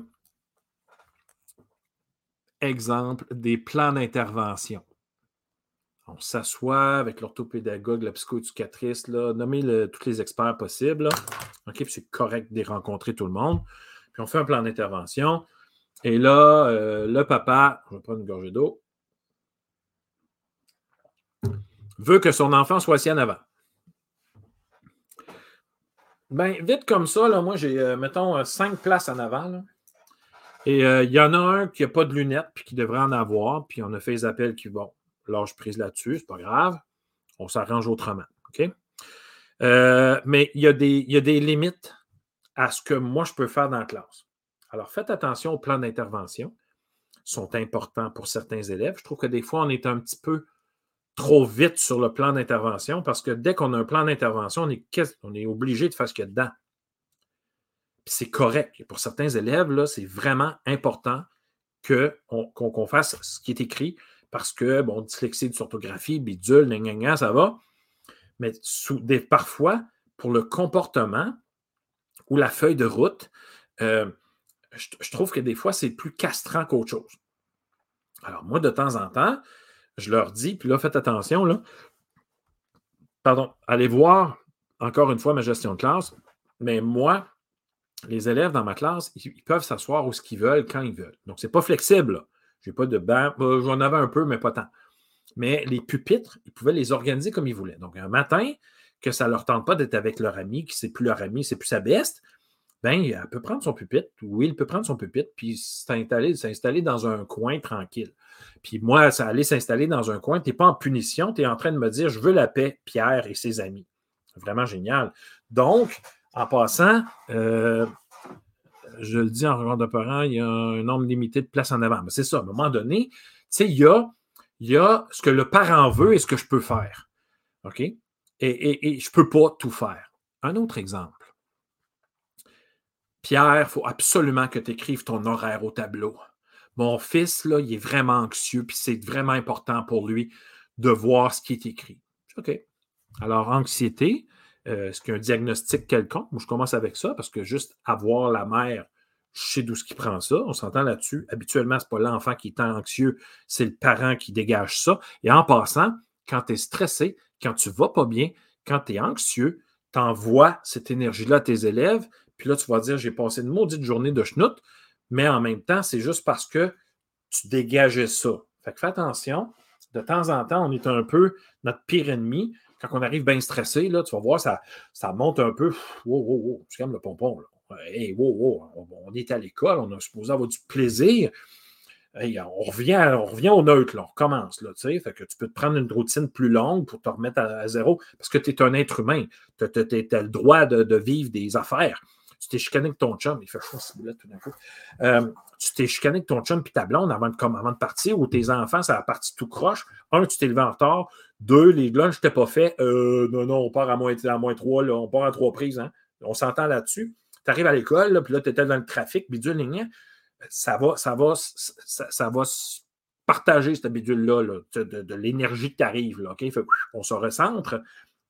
exemple, des plans d'intervention. On s'assoit avec l'orthopédagogue, la psychoéducatrice, là, nommer tous les experts possibles. OK, c'est correct de rencontrer tout le monde. Puis on fait un plan d'intervention. Et là, euh, le papa, je vais prendre une gorgée d'eau, veut que son enfant soit assis en avant. Ben, vite comme ça, là, moi, j'ai, euh, mettons, euh, cinq places en avant. Et il y en a un qui n'a pas de lunettes, puis qui devrait en avoir, puis on a fait les appels qui vont. Lâche prise là-dessus, c'est pas grave. On s'arrange autrement. OK? mais il y, a des, il y a des limites à ce que moi, je peux faire dans la classe. Alors, faites attention aux plans d'intervention. sont importants pour certains élèves. Je trouve que des fois, on est un petit peu trop vite sur le plan d'intervention parce que dès qu'on a un plan d'intervention, on est, obligé de faire ce qu'il y a dedans. c'est correct. pour certains élèves, c'est vraiment important qu'on fasse ce qui est écrit parce que, bon, dyslexie, orthographie, bidule, ça va. Mais parfois, pour le comportement ou la feuille de route, euh, je, trouve que des fois, c'est plus castrant qu'autre chose. Alors, moi, de temps en temps, je leur dis, puis là, faites attention, là. Pardon, allez voir encore une fois ma gestion de classe. Mais moi, les élèves dans ma classe, ils, peuvent s'asseoir où ce veulent, quand ils veulent. Donc, ce n'est pas flexible. Je n'ai pas de banc. Euh, j'en avais un peu, mais pas tant. Mais les pupitres, ils pouvaient les organiser comme ils voulaient. Donc, un matin, que ça ne leur tente pas d'être avec leur ami, que c'est plus leur ami, c'est plus sa beste, ben, elle peut prendre son pupitre. Oui, il peut prendre son pupitre, puis s'installer dans un coin tranquille. Puis moi, ça allait s'installer dans un coin, tu n'es pas en punition, tu es en train de me dire, je veux la paix, Pierre et ses amis. Vraiment génial. Donc, en passant, euh, je le dis en regard de parents, il y a un nombre limité de places en avant. Mais c'est ça, à un moment donné, tu sais, il y a, y a ce que le parent veut et ce que je peux faire. OK? Et, et, je ne peux pas tout faire. Un autre exemple. Pierre, il faut absolument que tu écrives ton horaire au tableau. Mon fils, là, il est vraiment anxieux, puis c'est vraiment important pour lui de voir ce qui est écrit. OK. Alors, anxiété, euh, est-ce qu'il y a un diagnostic quelconque? Moi, je commence avec ça parce que juste avoir la mère, je sais d'où ce qui prend ça. On s'entend là-dessus. Habituellement, ce n'est pas l'enfant qui est anxieux, c'est le parent qui dégage ça. Et en passant, quand tu es stressé, quand tu ne vas pas bien, quand tu es anxieux, tu envoies cette énergie-là à tes élèves. Puis là, tu vas dire, j'ai passé une maudite journée de schnout, mais en même temps, c'est juste parce que tu dégageais ça. Fait que fais attention. De temps en temps, on est un peu notre pire ennemi quand on arrive bien stressé, là, tu vas voir, ça, ça monte un peu. Wow, wow, wow, c'est comme le pompon. Là. Hey, wow, wow, on, est à l'école, on a supposé avoir du plaisir. on, revient, on revient au neutre, on recommence. Là, fait que tu peux te prendre une routine plus longue pour te remettre à, zéro parce que tu es un être humain. Tu as, le droit de, vivre des affaires. Tu t'es chicané avec ton chum, il fait chaud ce tout d'un coup. Euh, tu t'es chicané avec ton chum puis ta blonde avant de, avant de partir ou tes enfants, ça a parti tout croche? Un, tu t'es levé en retard. Deux, les lunchs n'étaient pas fait. Euh, non, non, on part à moins, à moins trois, là, on part à trois prises. Hein. On s'entend là-dessus. Tu arrives à l'école, puis là, tu étais dans le trafic, bidule, ça va, ça va, ça, va partager cette bidule-là, de, l'énergie qui t'arrive. Là, on se recentre.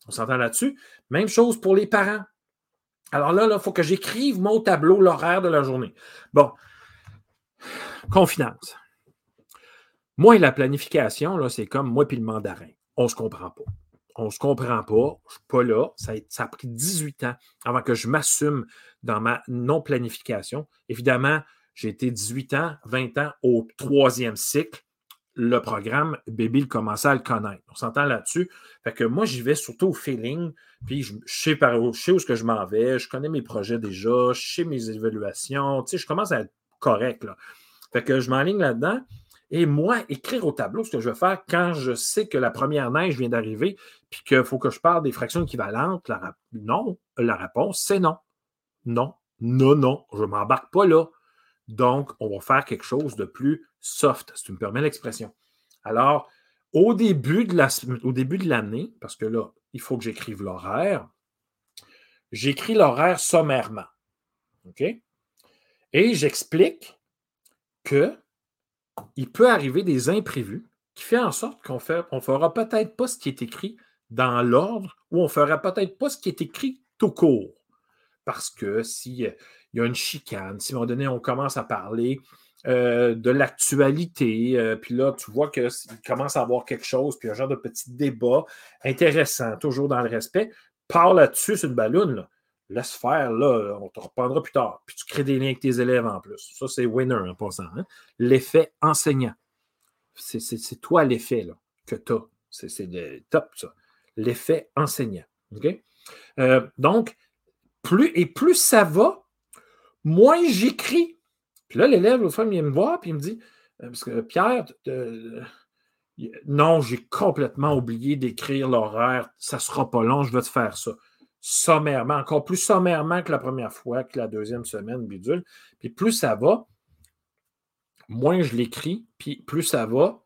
On s'entend là-dessus. Même chose pour les parents. Alors là, il faut que j'écrive mon tableau, l'horaire de la journée. Bon, confinance. Moi et la planification, c'est comme moi et le mandarin. On ne se comprend pas. On ne se comprend pas. Je ne suis pas là. Ça a, pris 18 ans avant que je m'assume dans ma non-planification. Évidemment, j'ai été 18 ans, 20 ans au troisième cycle. Le programme, Baby il commençait à le connaître. On s'entend là-dessus. Fait que moi, j'y vais surtout au feeling. Puis je, sais, par, où, je où que je m'en vais. Je connais mes projets déjà. Je sais mes évaluations. Tu sais, je commence à être correct. Là. Fait que je m'enligne là-dedans. Et moi, écrire au tableau ce que je vais faire quand je sais que la première neige vient d'arriver, puis qu'il faut que je parle des fractions équivalentes, la, non, la réponse, c'est non. Non, non, non, je ne m'embarque pas là. Donc, on va faire quelque chose de plus soft, si tu me permets l'expression. Alors, au début de l'année, parce que là, il faut que j'écrive l'horaire, j'écris l'horaire sommairement. OK? Et j'explique que il peut arriver des imprévus qui fait en sorte qu'on ne fera peut-être pas ce qui est écrit dans l'ordre ou on ne fera peut-être pas ce qui est écrit tout court. Parce que s'il euh, y a une chicane, si à un moment donné, on commence à parler euh, de l'actualité, euh, puis là, tu vois qu'il commence à avoir quelque chose, puis un genre de petit débat intéressant, toujours dans le respect, parle là-dessus, c'est une balloune. Laisse faire, là, on te reprendra plus tard. Puis tu crées des liens avec tes élèves en plus. Ça, c'est winner en passant. Hein. L'effet enseignant. C'est toi l'effet que tu as. C'est top, ça. L'effet enseignant. Euh, donc, plus et plus ça va, moins j'écris. Puis là, l'élève, l'autre fois, il vient me voir, puis il me dit euh, Parce que Pierre, non, j'ai complètement oublié d'écrire l'horaire. Ça ne sera pas long, je vais te faire ça sommairement, encore plus sommairement que la première fois, que la deuxième semaine, bidule. Puis plus ça va, moins je l'écris, puis plus ça va,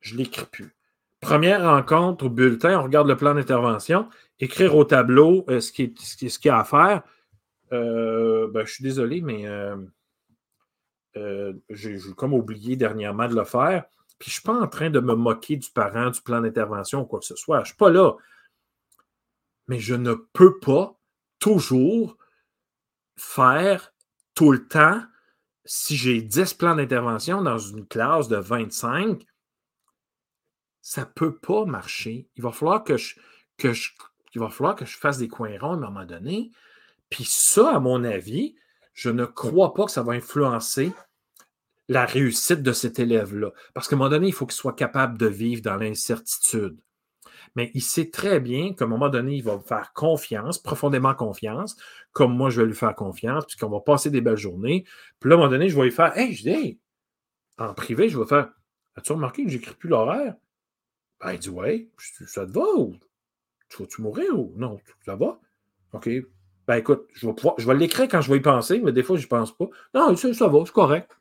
je ne l'écris plus. Première rencontre au bulletin, on regarde le plan d'intervention, écrire au tableau euh, ce qu'il y a à faire. Euh, ben, je suis désolé, mais euh, j'ai comme oublié dernièrement de le faire. Puis je ne suis pas en train de me moquer du parent, du plan d'intervention ou quoi que ce soit. Je ne suis pas là mais je ne peux pas toujours faire tout le temps si j'ai 10 plans d'intervention dans une classe de 25, ça ne peut pas marcher. Il va falloir que je, que je, il va falloir que je fasse des coins ronds à un moment donné. Puis ça, à mon avis, je ne crois pas que ça va influencer la réussite de cet élève-là. Parce qu'à un moment donné, il faut qu'il soit capable de vivre dans l'incertitude. Mais il sait très bien qu'à un moment donné, il va me faire confiance, profondément confiance, comme moi, je vais lui faire confiance, puisqu'on va passer des belles journées. Puis là, à un moment donné, je vais lui faire Hey, je dis, en privé, je vais faire As-tu remarqué que j'écris plus l'horaire? Ben, il dit Ouais, ça te va ou? Tu vas-tu mourir ou non? Ça va? OK. Ben écoute, je vais, l'écrire quand je vais y penser, mais des fois, je ne pense pas. Non, ça, ça va, c'est correct. À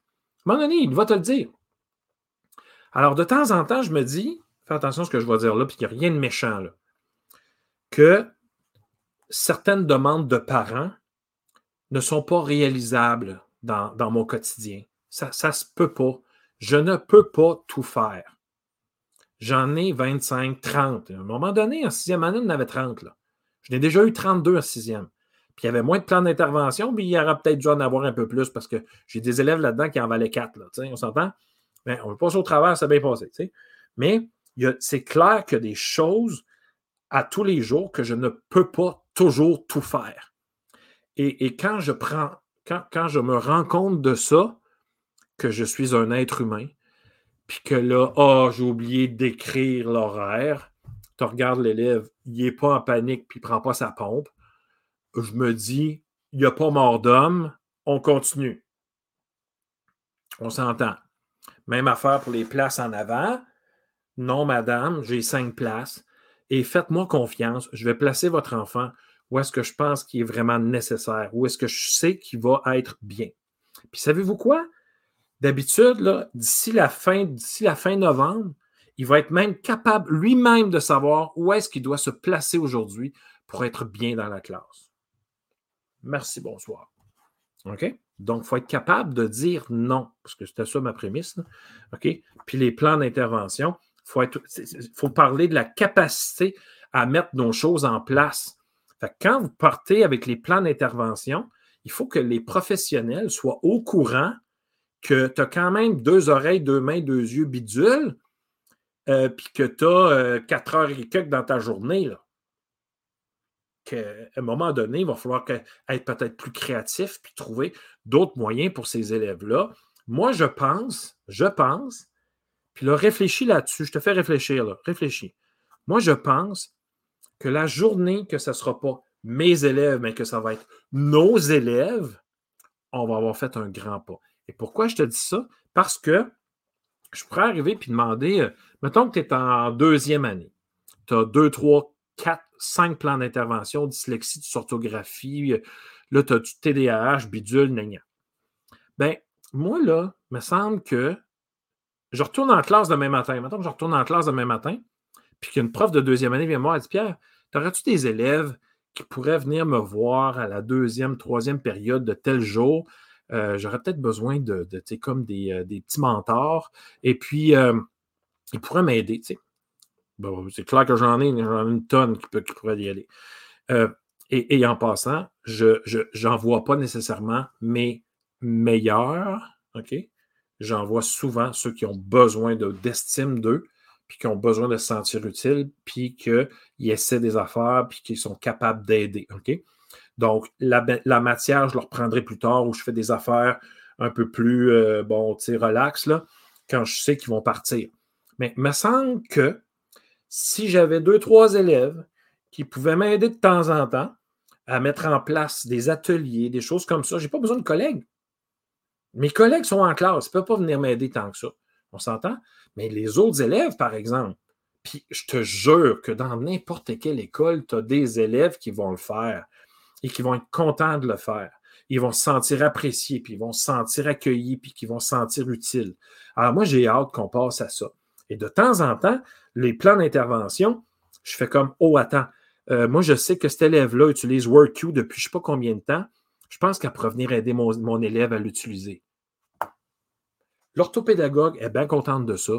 un moment donné, il va te le dire. Alors, de temps en temps, je me dis, fais attention à ce que je vais dire là, puis qu'il n'y a rien de méchant là, que certaines demandes de parents ne sont pas réalisables dans, mon quotidien. Ça ne se peut pas. Je ne peux pas tout faire. J'en ai 25, 30. À un moment donné, en sixième année, on en avait 30. Là. Je n'ai déjà eu 32 en sixième. Puis il y avait moins de plans d'intervention, puis il y aura peut-être dû en avoir un peu plus parce que j'ai des élèves là-dedans qui en valaient quatre. On s'entend? Mais on veut passer au travers, ça bien passé. Mais c'est clair qu'il y a des choses à tous les jours que je ne peux pas toujours tout faire. Et, quand je prends, quand, quand, je me rends compte de ça, que je suis un être humain, puis que là, oh, j'ai oublié d'écrire l'horaire, tu regardes l'élève, il n'est pas en panique, puis il ne prend pas sa pompe je me dis, il n'y a pas mort d'homme, on continue. On s'entend. Même affaire pour les places en avant. Non, madame, j'ai cinq places. Et faites-moi confiance, je vais placer votre enfant où est-ce que je pense qu'il est vraiment nécessaire, où est-ce que je sais qu'il va être bien. Puis savez-vous quoi? D'habitude, d'ici la fin, la fin novembre, il va être même capable lui-même de savoir où est-ce qu'il doit se placer aujourd'hui pour être bien dans la classe. Merci, bonsoir. OK? Donc, il faut être capable de dire non, parce que c'était ça ma prémisse. OK? Puis les plans d'intervention, il faut, parler de la capacité à mettre nos choses en place. quand vous partez avec les plans d'intervention, il faut que les professionnels soient au courant que tu as quand même deux oreilles, deux mains, deux yeux bidules, euh, puis que tu as euh, quatre heures et quelques dans ta journée. Qu'à un moment donné, il va falloir être peut-être plus créatif puis trouver d'autres moyens pour ces élèves-là. Moi, je pense, je pense, puis là, réfléchis là-dessus, je te fais réfléchir, là, réfléchis. Moi, je pense que la journée que ce ne sera pas mes élèves, mais que ça va être nos élèves, on va avoir fait un grand pas. Et pourquoi je te dis ça? Parce que je pourrais arriver et demander, euh, mettons que tu es en deuxième année, tu as deux, trois, quatre, cinq plans d'intervention, dyslexie, orthographie, euh, là, tu as du TDAH, bidule, nagna. Ben, moi, là, me semble que je retourne en classe demain matin. Maintenant, je retourne en classe demain matin, puis qu'une prof de deuxième année vient me voir et dit Pierre, t'aurais-tu des élèves qui pourraient venir me voir à la deuxième, troisième période de tel jour? Euh, j'aurais peut-être besoin de, de comme des, euh, des, petits mentors. Et puis, ils pourraient m'aider. C'est clair que j'en ai, une tonne qui, peut, qui pourrait y aller. Euh, et, en passant, je n'en vois pas nécessairement mes meilleurs, OK? J'en vois souvent ceux qui ont besoin d'estime d'eux, puis qui ont besoin de se sentir utiles, puis qu'ils essaient des affaires, puis qu'ils sont capables d'aider, OK? Donc, la, matière, je leur prendrai plus tard, où je fais des affaires un peu plus, euh, bon, tu sais, relax, là, quand je sais qu'ils vont partir. Mais il me semble que si j'avais deux, trois élèves qui pouvaient m'aider de temps en temps à mettre en place des ateliers, des choses comme ça, je n'ai pas besoin de collègues. Mes collègues sont en classe, ils ne peuvent pas venir m'aider tant que ça. On s'entend? Mais les autres élèves, par exemple, puis je te jure que dans n'importe quelle école, tu as des élèves qui vont le faire et qui vont être contents de le faire. Ils vont se sentir appréciés, puis ils vont se sentir accueillis, puis ils vont se sentir utiles. Alors moi, j'ai hâte qu'on passe à ça. Et de temps en temps, les plans d'intervention, je fais comme Oh, attends, euh, moi, je sais que cet élève-là utilise WordQ depuis je ne sais pas combien de temps. Je pense qu'elle pourrait venir aider mon, élève à l'utiliser. L'orthopédagogue est bien contente de ça.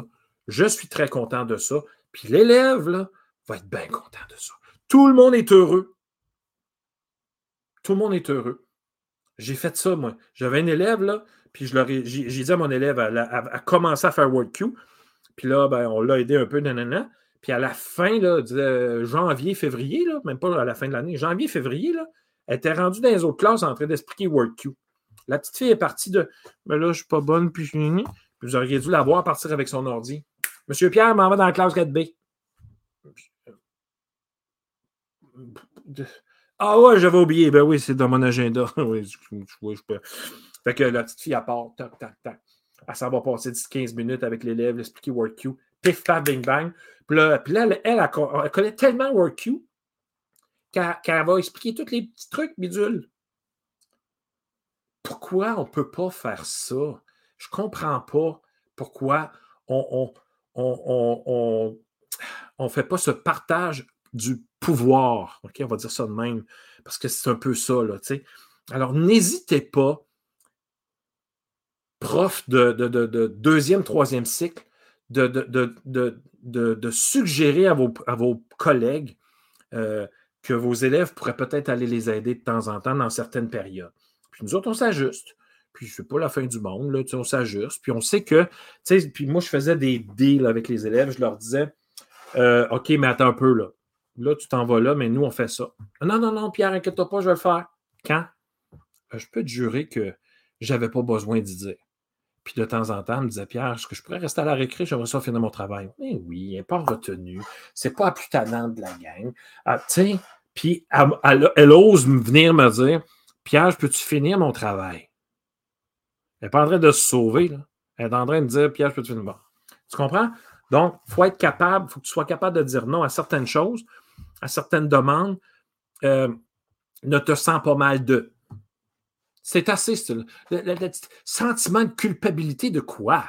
Je suis très content de ça. Puis l'élève, là, va être bien content de ça. Tout le monde est heureux. Tout le monde est heureux. J'ai fait ça, moi. J'avais un élève, là, Puis j'ai dit à mon élève, à commencer à faire WordQ. Puis là, ben, on l'a aidé un peu, nanana. Puis à la fin, là, janvier, février, là, même pas à la fin de l'année, janvier, février, là, elle était rendue dans les autres classes en train d'expliquer WordQ. La petite fille est partie de Mais là, je suis pas bonne, puis je vous auriez dû la voir partir avec son ordi. Monsieur Pierre m'en va dans la classe 4B. Ah ouais, j'avais oublié. Ben oui, c'est dans mon agenda. oui, je, je, peux. Fait que la petite fille, elle part, tac, tac, tac. Elle s'en va passer 10-15 minutes avec l'élève, l'expliquer WordQ. Pif, paf, bing, bang. Puis là, elle, elle, connaît tellement WordQ qu'elle va expliquer tous les petits trucs bidules. Pourquoi on ne peut pas faire ça? Je ne comprends pas pourquoi on ne on, on, fait pas ce partage du pouvoir. OK, on va dire ça de même, parce que c'est un peu ça, là. Alors, n'hésitez pas, prof de, de, deuxième, troisième cycle, de, de, suggérer à vos, à vos collègues euh, que vos élèves pourraient peut-être aller les aider de temps en temps dans certaines périodes. Puis nous autres, on s'ajuste. Puis c'est pas la fin du monde, là, on s'ajuste. Puis on sait que, puis moi, je faisais des deals avec les élèves. Je leur disais, euh, OK, mais attends un peu, là. Là, tu t'en vas là, mais nous, on fait ça. Non, non, non, Pierre, inquiète-toi pas, je vais le faire. Quand? Euh, je peux te jurer que j'avais pas besoin d'y dire. Puis de temps en temps, elle me disait, Pierre, est-ce que je pourrais rester à la récré? J'aimerais ça finir mon travail. Mais oui, elle n'est pas retenue. C'est pas la plus tannante de la gang. Ah, puis elle, ose venir me dire, Pierre, peux-tu finir mon travail? Elle n'est pas en train de se sauver. Elle est en train de dire, Pierre, peux-tu finir? Bon. Tu comprends? Donc, il faut être capable, il faut que tu sois capable de dire non à certaines choses, à certaines demandes. Euh, ne te sens pas mal de. C'est assez. Le, sentiment de culpabilité de quoi?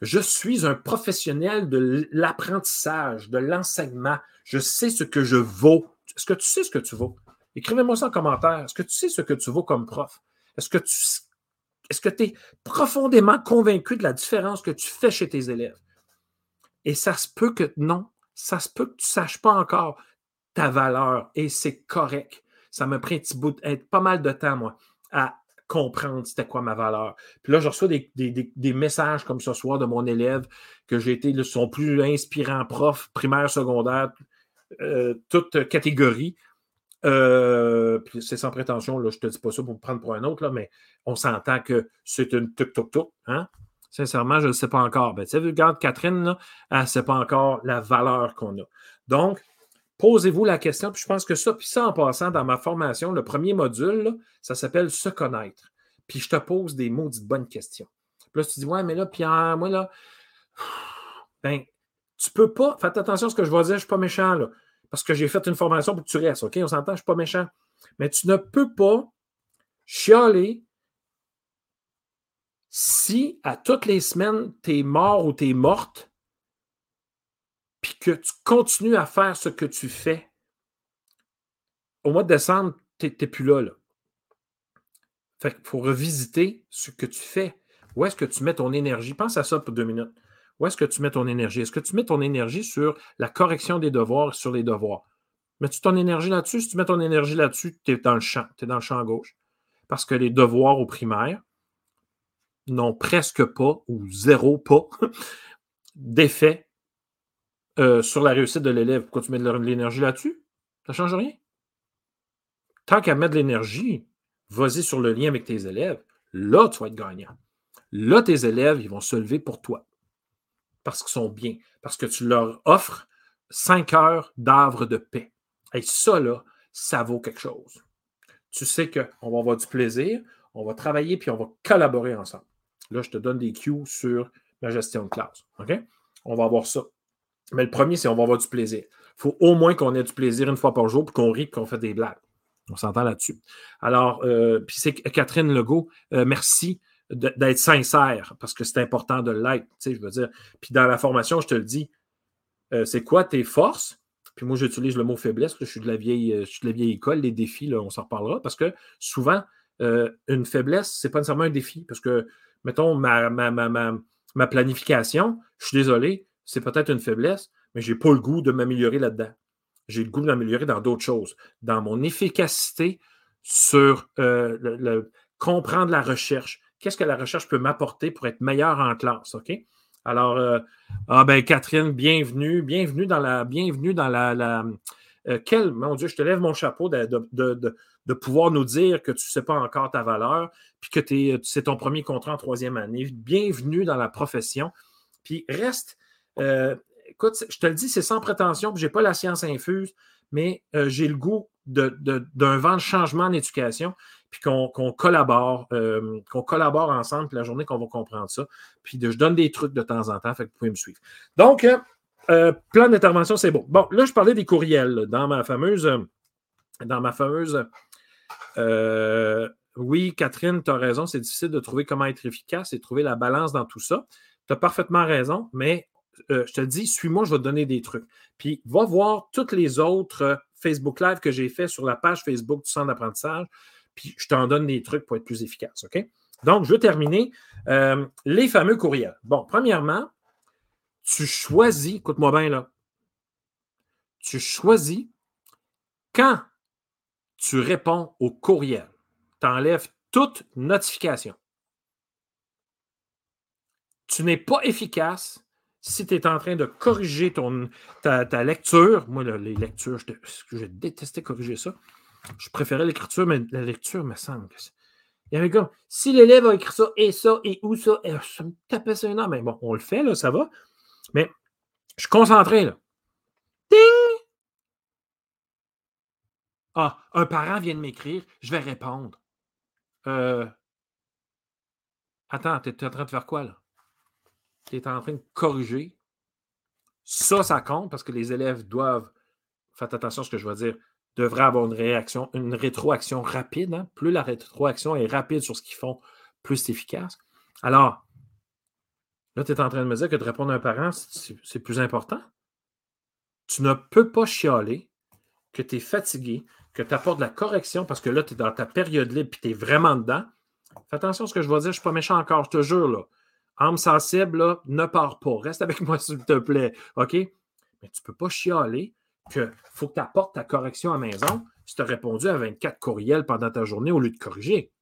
Je suis un professionnel de l'apprentissage, de l'enseignement. Je sais ce que je vaux. Est-ce que tu sais ce que tu vaux? Écrivez-moi ça en commentaire. Est-ce que tu sais ce que tu vaux comme prof? Est-ce que tu es profondément convaincu de la différence que tu fais chez tes élèves? Et ça se peut que non, ça se peut que tu ne saches pas encore ta valeur et c'est correct. Ça m'a pris un petit bout, pas mal de temps, moi, à comprendre c'était quoi ma valeur. Puis là, je reçois des, messages comme ce soir de mon élève que j'ai été son plus inspirant prof, primaire, secondaire, euh, toute catégorie. Euh, c'est sans prétention, là, je ne te dis pas ça pour me prendre pour un autre, là, mais on s'entend que c'est une tuk-tuk-tuk. Hein? Sincèrement, je ne sais pas encore. Ben, regarde, Catherine, là, elle ne sait pas encore la valeur qu'on a. Donc, Posez-vous la question, puis je pense que ça, puis ça en passant dans ma formation, le premier module, ça s'appelle Se connaître. Puis je te pose des maudites bonnes questions. Puis là, tu dis, ouais, mais là, Pierre, moi, là, ben, tu peux pas, faites attention à ce que je vais dire, je suis pas méchant, là, parce que j'ai fait une formation pour que tu restes, OK? On s'entend, je suis pas méchant. Mais tu ne peux pas chialer si à toutes les semaines, tu es mort ou tu es morte puis que tu continues à faire ce que tu fais, au mois de décembre, tu n'es plus là, là. Fait qu'il faut revisiter ce que tu fais. Où est-ce que tu mets ton énergie? Pense à ça pour deux minutes. Où est-ce que tu mets ton énergie? Est-ce que tu mets ton énergie sur la correction des devoirs, sur les devoirs? Mets-tu ton énergie là-dessus? Si tu mets ton énergie là-dessus, tu es dans le champ, tu es dans le champ gauche. Parce que les devoirs au primaire n'ont presque pas ou zéro pas d'effet euh, sur la réussite de l'élève. Pourquoi tu mets de l'énergie là-dessus? Ça ne change rien. Tant qu'à mettre de l'énergie, vas-y sur le lien avec tes élèves. Là, tu vas être gagnant. Là, tes élèves, ils vont se lever pour toi. Parce qu'ils sont bien. Parce que tu leur offres cinq heures d'avre de paix. Et ça, là, ça vaut quelque chose. Tu sais qu'on va avoir du plaisir, on va travailler, puis on va collaborer ensemble. Là, je te donne des cues sur ma gestion de classe. On va avoir ça. Mais le premier, c'est on va avoir du plaisir. Il faut au moins qu'on ait du plaisir une fois par jour, puis qu'on rit, qu'on fait des blagues. On s'entend là-dessus. Alors, euh, puis c'est Catherine Legault, euh, merci d'être sincère, parce que c'est important de l'être, tu sais, je veux dire. Puis dans la formation, je te le dis, euh, c'est quoi tes forces? Puis moi, j'utilise le mot faiblesse, je suis de la vieille, je suis de la vieille école, les défis, on s'en reparlera, parce que souvent, une faiblesse, c'est pas nécessairement un défi, parce que, mettons, ma, ma, ma, ma planification, je suis désolé, c'est peut-être une faiblesse, mais je n'ai pas le goût de m'améliorer là-dedans. J'ai le goût de m'améliorer dans d'autres choses, dans mon efficacité sur euh, le, comprendre la recherche, qu'est-ce que la recherche peut m'apporter pour être meilleur en classe, OK? Alors, euh, ah ben Catherine, bienvenue, bienvenue dans la, bienvenue dans la, euh, quel, mon Dieu, je te lève mon chapeau de, de, pouvoir nous dire que tu ne sais pas encore ta valeur, puis que c'est ton premier contrat en troisième année. Bienvenue dans la profession. Puis reste, euh, écoute, je te le dis, c'est sans prétention, je n'ai pas la science infuse, mais j'ai le goût d'un vent de changement en éducation puis qu'on collabore, euh, qu'on collabore ensemble, puis la journée qu'on va comprendre ça. Puis je donne des trucs de temps en temps, fait que vous pouvez me suivre. Donc, euh, euh, plan d'intervention, c'est bon. Bon, là, je parlais des courriels dans ma fameuse. Dans ma fameuse. oui, Catherine, tu as raison, c'est difficile de trouver comment être efficace et trouver la balance dans tout ça. Tu as parfaitement raison, mais je te dis, suis-moi, je vais te donner des trucs. Puis va voir toutes les autres Facebook Live que j'ai fait sur la page Facebook du Centre d'apprentissage puis je t'en donne des trucs pour être plus efficace. OK? Donc, je vais terminer. Euh, les fameux courriels. Bon, premièrement, tu choisis, écoute-moi bien là, tu choisis quand tu réponds au courriel. Tu enlèves toute notification. Tu n'es pas efficace si tu es en train de corriger ton, ta, lecture. Moi, les lectures, je, je détestais corriger ça. Je préférais l'écriture, mais la lecture me semble. Il y avait comme, si l'élève a écrit ça et ça et où ça, et ça me tapait ça énorme. Mais bon, on le fait, là, ça va. Mais je suis concentré, là. Ding! Ah, un parent vient de m'écrire, je vais répondre. Euh... Attends, tu es en train de faire quoi, là? Tu es en train de corriger. Ça, ça compte parce que les élèves doivent. Faites attention à ce que je vais dire devrait avoir une réaction, une rétroaction rapide. Hein. Plus la rétroaction est rapide sur ce qu'ils font, plus c'est efficace. Alors, là, tu es en train de me dire que de répondre à un parent, c'est plus important. Tu ne peux pas chialer que tu es fatigué, que tu apportes la correction parce que là, tu es dans ta période libre et tu es vraiment dedans. Fais attention à ce que je vais dire, je ne suis pas méchant encore, je te jure. Là. Âme sensible, ne pars pas. Reste avec moi, s'il te plaît. OK? Mais tu ne peux pas chialer qu'il faut que tu apportes ta correction à maison si tu as répondu à 24 courriels pendant ta journée au lieu de corriger.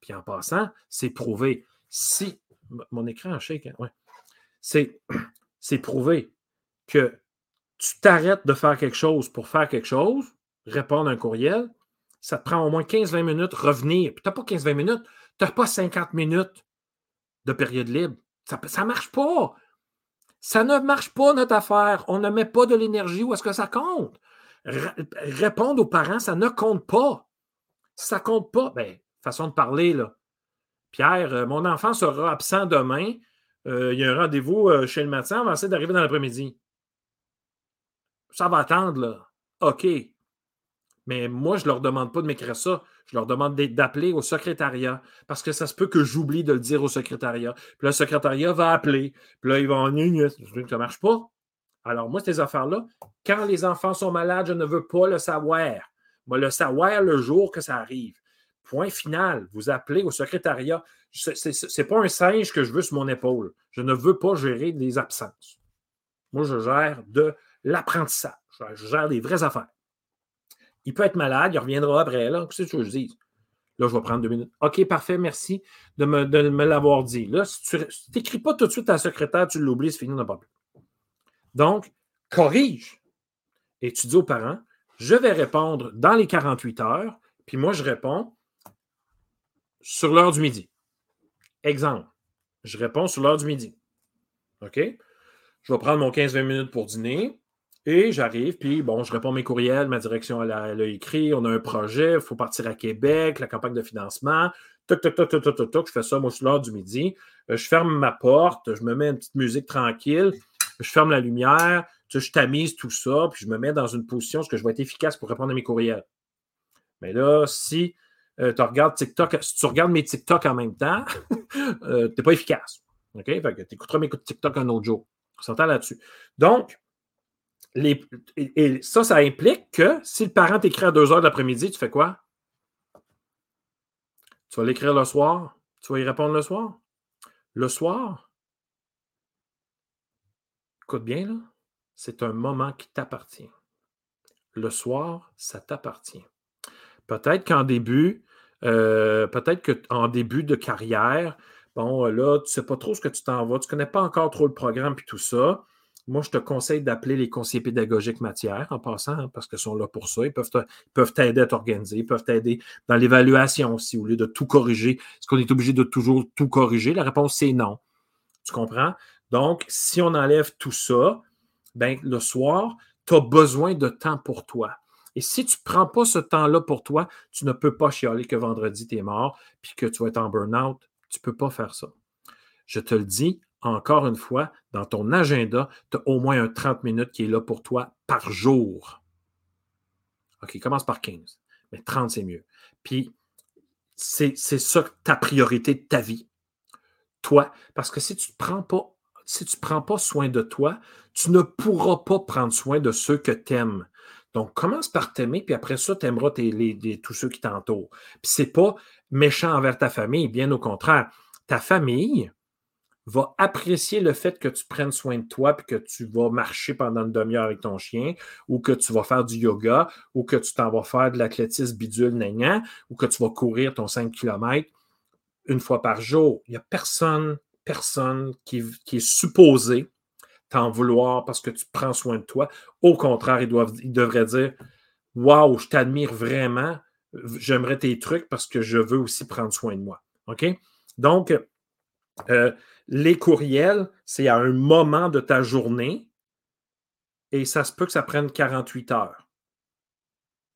Puis en passant, c'est prouvé. Si. Mon écran en shake, hein, ouais. C'est prouvé que tu t'arrêtes de faire quelque chose pour faire quelque chose, répondre à un courriel, ça te prend au moins 15-20 minutes revenir. Puis tu n'as pas 15-20 minutes, tu n'as pas 50 minutes de période libre. Ça ne marche pas. Ça ne marche pas, notre affaire. On ne met pas de l'énergie où est-ce que ça compte? répondre aux parents, ça ne compte pas. Ça ne compte pas, bien, façon de parler, là. Pierre, euh, mon enfant sera absent demain. Euh, il y a un rendez-vous euh, chez le médecin. Essayer d'arriver dans l'après-midi. Ça va attendre, là. OK. Mais moi, je ne leur demande pas de m'écrire ça. Je leur demande d'appeler au secrétariat parce que ça se peut que j'oublie de le dire au secrétariat. Puis le secrétariat va appeler. Puis là, ils vont dire ça ne marche pas. Alors, moi, ces affaires-là, quand les enfants sont malades, je ne veux pas le savoir. Moi, le savoir le jour que ça arrive. Point final. Vous appelez au secrétariat. Ce n'est pas un singe que je veux sur mon épaule. Je ne veux pas gérer des absences. Moi, je gère de l'apprentissage. Je gère des vraies affaires. Il peut être malade, il reviendra après. Là, qu'est-ce que je dis? Là, je vais prendre deux minutes. OK, parfait, merci de me, l'avoir dit. Là, si tu n'écris pas tout de suite à la secrétaire, tu l'oublies, c'est fini, on n'a pas plus. Donc, corrige. Et tu dis aux parents, je vais répondre dans les 48 heures, puis moi, je réponds sur l'heure du midi. Exemple, je réponds sur l'heure du midi. OK? Je vais prendre mon 15-20 minutes pour dîner. Et j'arrive, puis bon, je réponds mes courriels, ma direction, elle a, écrit, on a un projet, il faut partir à Québec, la campagne de financement. Toc, toc, toc, toc, toc, toc, je fais ça, moi, suis l'heure du midi. Euh, je ferme ma porte, je me mets une petite musique tranquille, je ferme la lumière, je tamise tout ça, puis je me mets dans une position où je vais être efficace pour répondre à mes courriels. Mais là, si euh, tu regardes TikTok, si tu regardes mes TikTok en même temps, euh, tu n'es pas efficace. OK? Fait que tu écouteras mes TikTok un autre jour. On s'entend là-dessus. Donc, et, ça, ça implique que si le parent t'écrit à 2 heures de l'après-midi, tu fais quoi? Tu vas l'écrire le soir? Tu vas y répondre le soir? Le soir, écoute bien, là, c'est un moment qui t'appartient. Le soir, ça t'appartient. Peut-être qu'en début, Euh, peut-être qu'en début de carrière, bon, là, tu ne sais pas trop ce que tu t'en vas, tu ne connais pas encore trop le programme et tout ça. Moi, je te conseille d'appeler les conseillers pédagogiques matière en passant, hein, parce qu'ils sont là pour ça. Ils peuvent t'aider à t'organiser, ils peuvent t'aider dans l'évaluation aussi, au lieu de tout corriger. Est-ce qu'on est obligé de toujours tout corriger? La réponse, c'est non. Tu comprends? Donc, si on enlève tout ça, ben, le soir, tu as besoin de temps pour toi. Et si tu ne prends pas ce temps-là pour toi, tu ne peux pas chialer que vendredi, tu es mort, puis que tu vas être en burn-out. Tu ne peux pas faire ça. Je te le dis, encore une fois, dans ton agenda, tu as au moins un 30 minutes qui est là pour toi par jour. OK, commence par 15, mais 30, c'est mieux. Puis, c'est ça ta priorité de ta vie. Toi, parce que si tu ne prends pas si tu prends pas soin de toi, tu ne pourras pas prendre soin de ceux que tu aimes. Donc, commence par t'aimer, puis après ça, tu aimeras tous ceux qui t'entourent. Puis, ce n'est pas méchant envers ta famille, bien au contraire. Ta famille, va apprécier le fait que tu prennes soin de toi, puis que tu vas marcher pendant une demi-heure avec ton chien, ou que tu vas faire du yoga, ou que tu t'en vas faire de l'athlétisme bidule naignant, ou que tu vas courir ton 5 km une fois par jour. Il n'y a personne, personne qui, est supposé t'en vouloir parce que tu prends soin de toi. Au contraire, ils, doivent, ils devraient dire Waouh, je t'admire vraiment, j'aimerais tes trucs parce que je veux aussi prendre soin de moi. OK? Donc, euh, les courriels, c'est à un moment de ta journée et ça se peut que ça prenne 48 heures.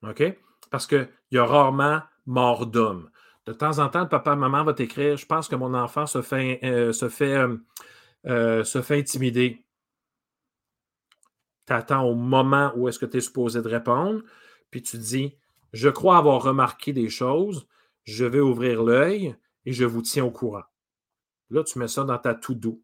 OK? Parce qu'il y a rarement mort d'homme. De temps en temps, le papa maman va t'écrire Je pense que mon enfant se fait, euh, se fait, euh, se fait intimider. Tu attends au moment où est-ce que tu es supposé de répondre, puis tu dis Je crois avoir remarqué des choses, je vais ouvrir l'œil et je vous tiens au courant. Là, tu mets ça dans ta to-do.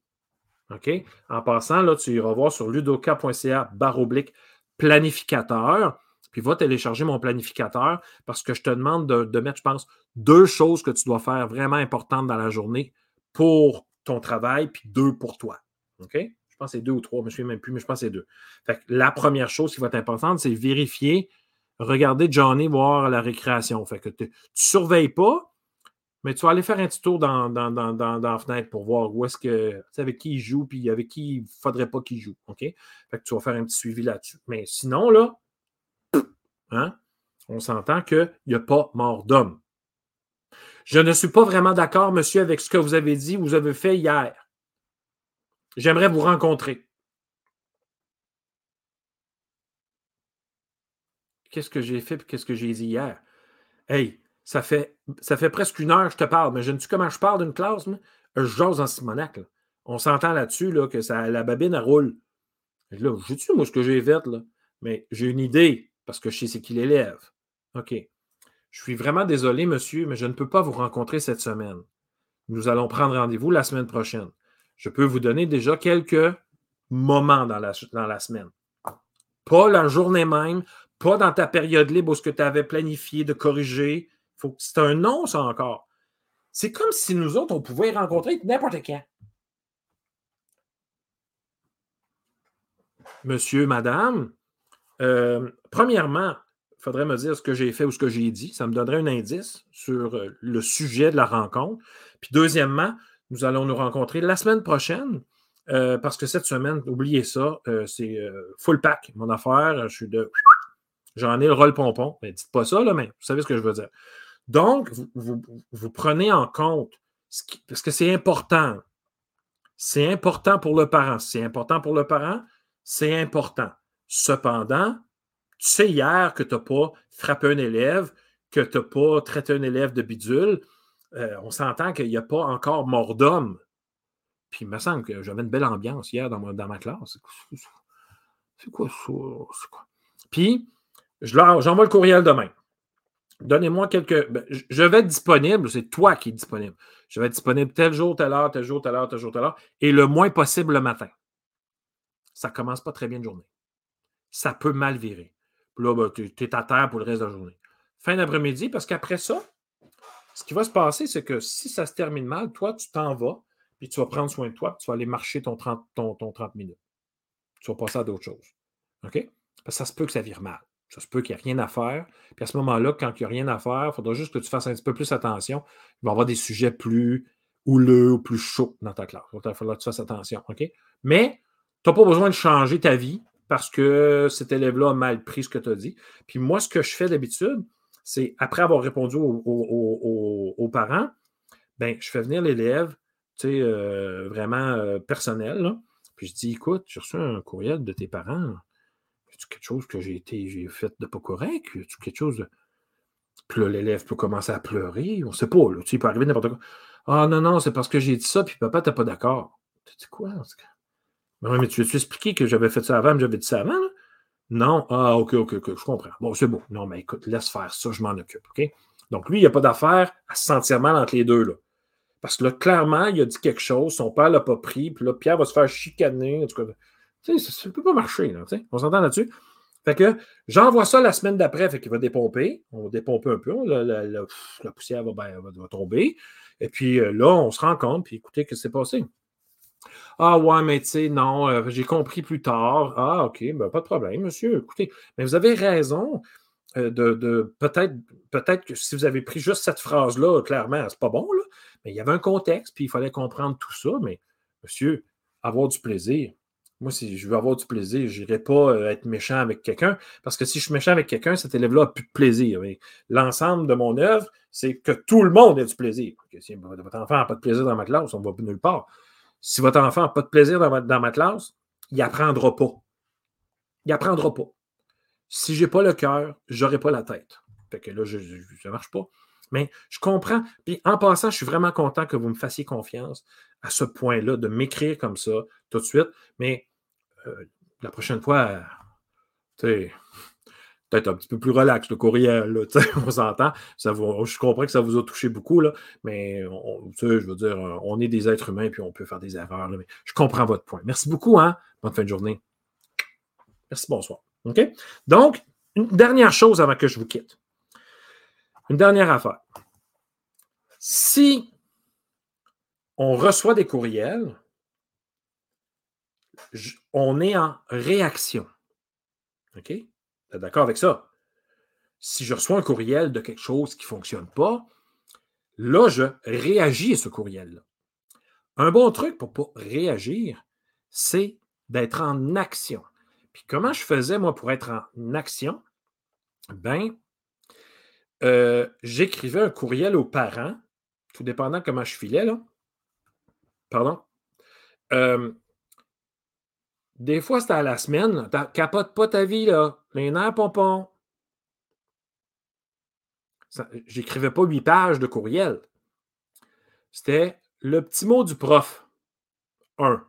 OK? En passant, là, tu iras voir sur ludoka.ca oblique planificateur. Puis va télécharger mon planificateur parce que je te demande de, mettre, je pense, deux choses que tu dois faire vraiment importantes dans la journée pour ton travail, puis deux pour toi. OK? Je pense que c'est deux ou trois, je ne me souviens même plus, mais je pense que c'est deux. Fait la première chose qui va être importante, c'est vérifier, regarder Johnny voir la récréation. Fait que tu ne surveilles pas, mais tu vas aller faire un petit tour dans, dans, la fenêtre pour voir où est-ce que, avec qui il joue, puis avec qui il ne faudrait pas qu'il joue. OK? Tu vas faire un petit suivi là-dessus. Mais sinon, là, hein, on s'entend qu'il n'y a pas mort d'homme. Je ne suis pas vraiment d'accord, monsieur, avec ce que vous avez dit, vous avez fait hier. J'aimerais vous rencontrer. Qu'est-ce que j'ai fait et qu'est-ce que j'ai dit hier? Hey, ça fait, presque une heure que je te parle, mais je ne sais comment je parle d'une classe, mais je jase en Simonac. On s'entend là-dessus là, que ça, la babine, elle roule. là, je sais moi ce que j'ai fait, là? mais j'ai une idée parce que je sais c'est qui l'élève. OK. Je suis vraiment désolé, monsieur, mais je ne peux pas vous rencontrer cette semaine. Nous allons prendre rendez-vous la semaine prochaine. Je peux vous donner déjà quelques moments dans la, dans la semaine. Pas la journée même, pas dans ta période libre où ce que tu avais planifié de corriger, c'est un nom, ça encore. C'est comme si nous autres, on pouvait rencontrer n'importe quand. Monsieur, madame, euh, premièrement, il faudrait me dire ce que j'ai fait ou ce que j'ai dit. Ça me donnerait un indice sur euh, le sujet de la rencontre. Puis deuxièmement, nous allons nous rencontrer la semaine prochaine. Euh, parce que cette semaine, oubliez ça, c'est full pack, mon affaire. Je suis de. J'en ai le rôle pompon. Mais dites pas ça, là, mais vous savez ce que je veux dire. Donc, vous, prenez en compte, parce que c'est important. C'est important pour le parent. C'est important pour le parent, c'est important. Cependant, tu sais hier que tu n'as pas frappé un élève, que tu n'as pas traité un élève de bidule. Euh, on s'entend qu'il n'y a pas encore mort d'homme. Puis il me semble que j'avais une belle ambiance hier dans ma, dans ma classe. C'est quoi ça? Puis, j'envoie le courriel demain. Donnez-moi quelques. Ben, je vais être disponible, c'est toi qui es disponible. Je vais être disponible tel jour, telle heure, tel jour, telle heure, tel jour, telle heure, et le moins possible le matin. Ça ne commence pas très bien de journée. Ça peut mal virer. Puis là, ben, tu es à terre pour le reste de la journée. Fin d'après-midi, parce qu'après ça, ce qui va se passer, c'est que si ça se termine mal, toi, tu t'en vas, puis tu vas prendre soin de toi, puis tu vas aller marcher ton 30, ton, 30 minutes. Tu vas passer à d'autres choses. OK? Ça se peut que ça vire mal. Ça se peut qu'il n'y ait rien à faire. Puis à ce moment-là, quand il n'y a rien à faire, il faudra juste que tu fasses un petit peu plus attention. Il va y avoir des sujets plus houleux ou plus chauds dans ta classe. Il va falloir que tu fasses attention. Mais tu n'as pas besoin de changer ta vie parce que cet élève-là a mal pris ce que tu as dit. Puis moi, ce que je fais d'habitude, c'est après avoir répondu aux, parents, ben, je fais venir l'élève, tu sais, euh, vraiment euh, personnel. Puis je dis, écoute, j'ai reçu un courriel de tes parents quelque chose que j'ai été j'ai fait de pas correct? quelque chose. Puis là, l'élève peut commencer à pleurer. On ne sait pas. Là, tu sais, peut arriver n'importe quoi. Ah non, non, c'est parce que j'ai dit ça, puis papa, t'es pas d'accord. Tu dis quoi? Mais, mais tu veux-tu expliquer que j'avais fait ça avant, mais j'avais dit ça avant? Non? Ah, ok, ok, ok, je comprends. Bon, c'est bon. Non, mais écoute, laisse faire ça, je m'en occupe. OK? Donc, lui, il n'y a pas d'affaire à se sentir mal entre les deux. Là. Parce que là, clairement, il a dit quelque chose, son père l'a pas pris, puis là, Pierre va se faire chicaner. En tout cas, ça ne peut pas marcher, là, on s'entend là-dessus. Fait que j'envoie ça la semaine d'après, fait qu'il va dépomper. On va dépomper un peu, la, poussière ben, va, tomber. Et puis euh, là, on se rend compte, puis écoutez, qu'est-ce qui s'est passé? Ah ouais, mais tu sais, non, euh, j'ai compris plus tard. Ah, OK, ben, pas de problème, monsieur. Écoutez, mais vous avez raison euh, de, peut-être peut-être que si vous avez pris juste cette phrase-là, clairement, c'est pas bon, là, mais il y avait un contexte, puis il fallait comprendre tout ça, mais monsieur, avoir du plaisir, moi, si je veux avoir du plaisir, je n'irai pas euh, être méchant avec quelqu'un, parce que si je suis méchant avec quelqu'un, cet élève-là n'a plus de plaisir. L'ensemble de mon œuvre, c'est que tout le monde ait du plaisir. Si votre enfant n'a pas de plaisir dans ma classe, on ne va nulle part. Si votre enfant n'a pas de plaisir dans ma, classe, il n'apprendra pas. Il n'apprendra pas. Si je n'ai pas le cœur, je n'aurai pas la tête. Fait que là, ça ne marche pas. Mais je comprends. En passant, je suis vraiment content que vous me fassiez confiance à ce point-là, de m'écrire comme ça tout de suite. Mais euh, la prochaine fois, peut-être un petit peu plus relax, le courriel, on s'entend. je comprends que ça vous a touché beaucoup, là, mais je veux dire, on est des êtres humains puis on peut faire des erreurs. mais je comprends votre point. Merci beaucoup, hein? Bonne fin de journée. Merci, bonsoir. OK? Donc, une dernière chose avant que je vous quitte. Une dernière affaire. Si on reçoit des courriels, on est en réaction. OK? d'accord avec ça? Si je reçois un courriel de quelque chose qui ne fonctionne pas, là, je réagis à ce courriel-là. Un bon truc pour pas réagir, c'est d'être en action. Puis comment je faisais, moi, pour être en action? Ben, euh, j'écrivais un courriel aux parents, tout dépendant comment je filais, là. Pardon? Euh, des fois, c'était à la semaine. Capote pas ta vie, là. Les nerfs pompons. J'écrivais pas huit pages de courriel. C'était le petit mot du prof. Un.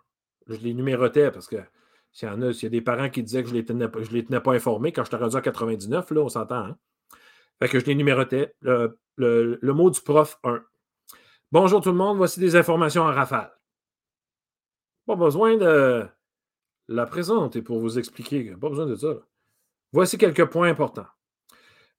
Je les numérotais parce que s'il y en a, s'il y a des parents qui disaient que je ne les, tenais, pas informés quand je t'ai rendu à 99, là, on s'entend. Hein? Fait que je les numérotais. Le, le mot du prof 1. Bonjour tout le monde, voici des informations en rafale. Pas besoin de la présenter pour vous expliquer. Pas besoin de ça. Voici quelques points importants.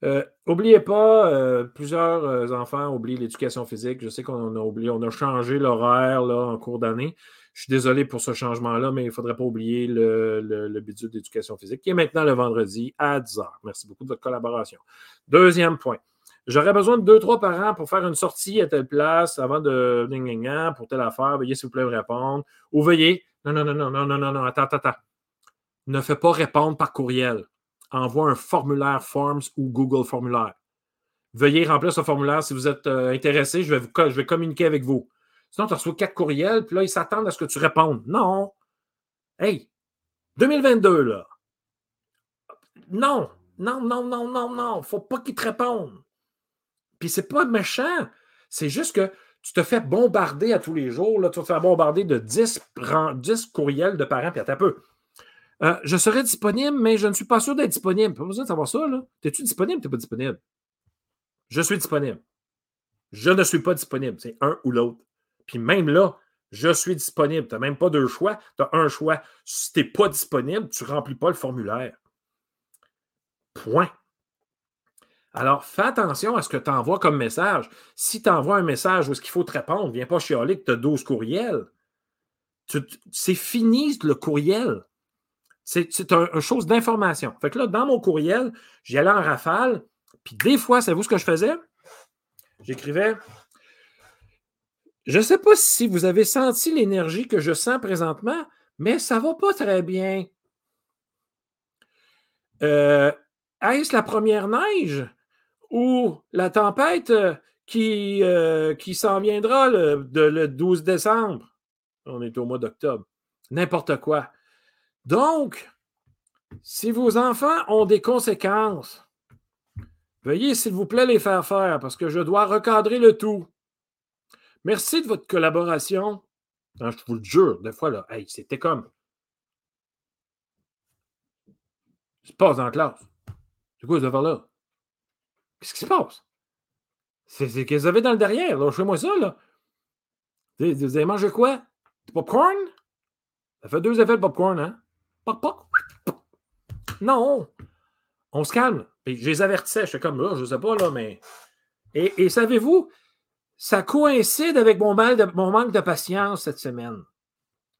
Euh, pas, euh, plusieurs euh, enfants oublient l'éducation physique. Je sais qu'on a oublié, on a changé l'horaire en cours d'année. Je suis désolé pour ce changement-là, mais il ne faudrait pas oublier le, le, d'éducation physique qui est maintenant le vendredi à 10h. Merci beaucoup de votre collaboration. Deuxième point. J'aurais besoin de deux, trois parents pour faire une sortie à telle place avant de pour telle affaire. Veuillez, s'il vous plaît, répondre. Ou veuillez. Non, non, non, non, non, non, non, non, attends, attends, attends. Ne fais pas répondre par courriel envoie un formulaire Forms ou Google Formulaire. Veuillez remplir ce formulaire si vous êtes euh, intéressé. Je vais, je vais communiquer avec vous. Sinon, tu reçois quatre courriels, puis là, ils s'attendent à ce que tu répondes. Non. Hey, 2022, là. Non, non, non, non, non, non. Il ne faut pas qu'ils te répondent. Puis c'est pas méchant. C'est juste que tu te fais bombarder à tous les jours. Là, tu vas te faire bombarder de 10, 10 courriels de parents, puis à peu. Euh, je serai disponible, mais je ne suis pas sûr d'être disponible. Pas besoin de savoir ça. Là. Es-tu disponible ou tu n'es pas disponible? Je suis disponible. Je ne suis pas disponible. C'est un ou l'autre. Puis même là, je suis disponible. Tu n'as même pas deux choix. Tu as un choix. Si tu n'es pas disponible, tu ne remplis pas le formulaire. Point. Alors, fais attention à ce que tu envoies comme message. Si tu envoies un message où est-ce qu'il faut te répondre, viens pas chialer que tu as 12 courriels. C'est fini le courriel C'est une chose d'information. Fait que là, dans mon courriel, j'y allais en rafale, puis des fois, savez-vous ce que je faisais? J'écrivais Je ne sais pas si vous avez senti l'énergie que je sens présentement, mais ça ne va pas très bien. Euh, est-ce la première neige? Ou la tempête qui, euh, qui s'en viendra le, le 12 décembre? On est au mois d'octobre. N'importe quoi. Donc, si vos enfants ont des conséquences, veuillez s'il vous plaît les faire faire parce que je dois recadrer le tout. Merci de votre collaboration. je vous le jure, des fois, là, c'était comme. Je passe la classe. C'est quoi ce là Qu'est-ce qui se passe? C'est vous avez dans le derrière. Lâchez-moi ça, là. Vous avez mangé quoi? Du popcorn? Ça fait deux effets de popcorn, hein? Non! On se calme. je les avertissais. J'étais comme là, je ne sais pas, là, mais. Et, savez-vous, ça coïncide avec mon, manque de patience cette semaine.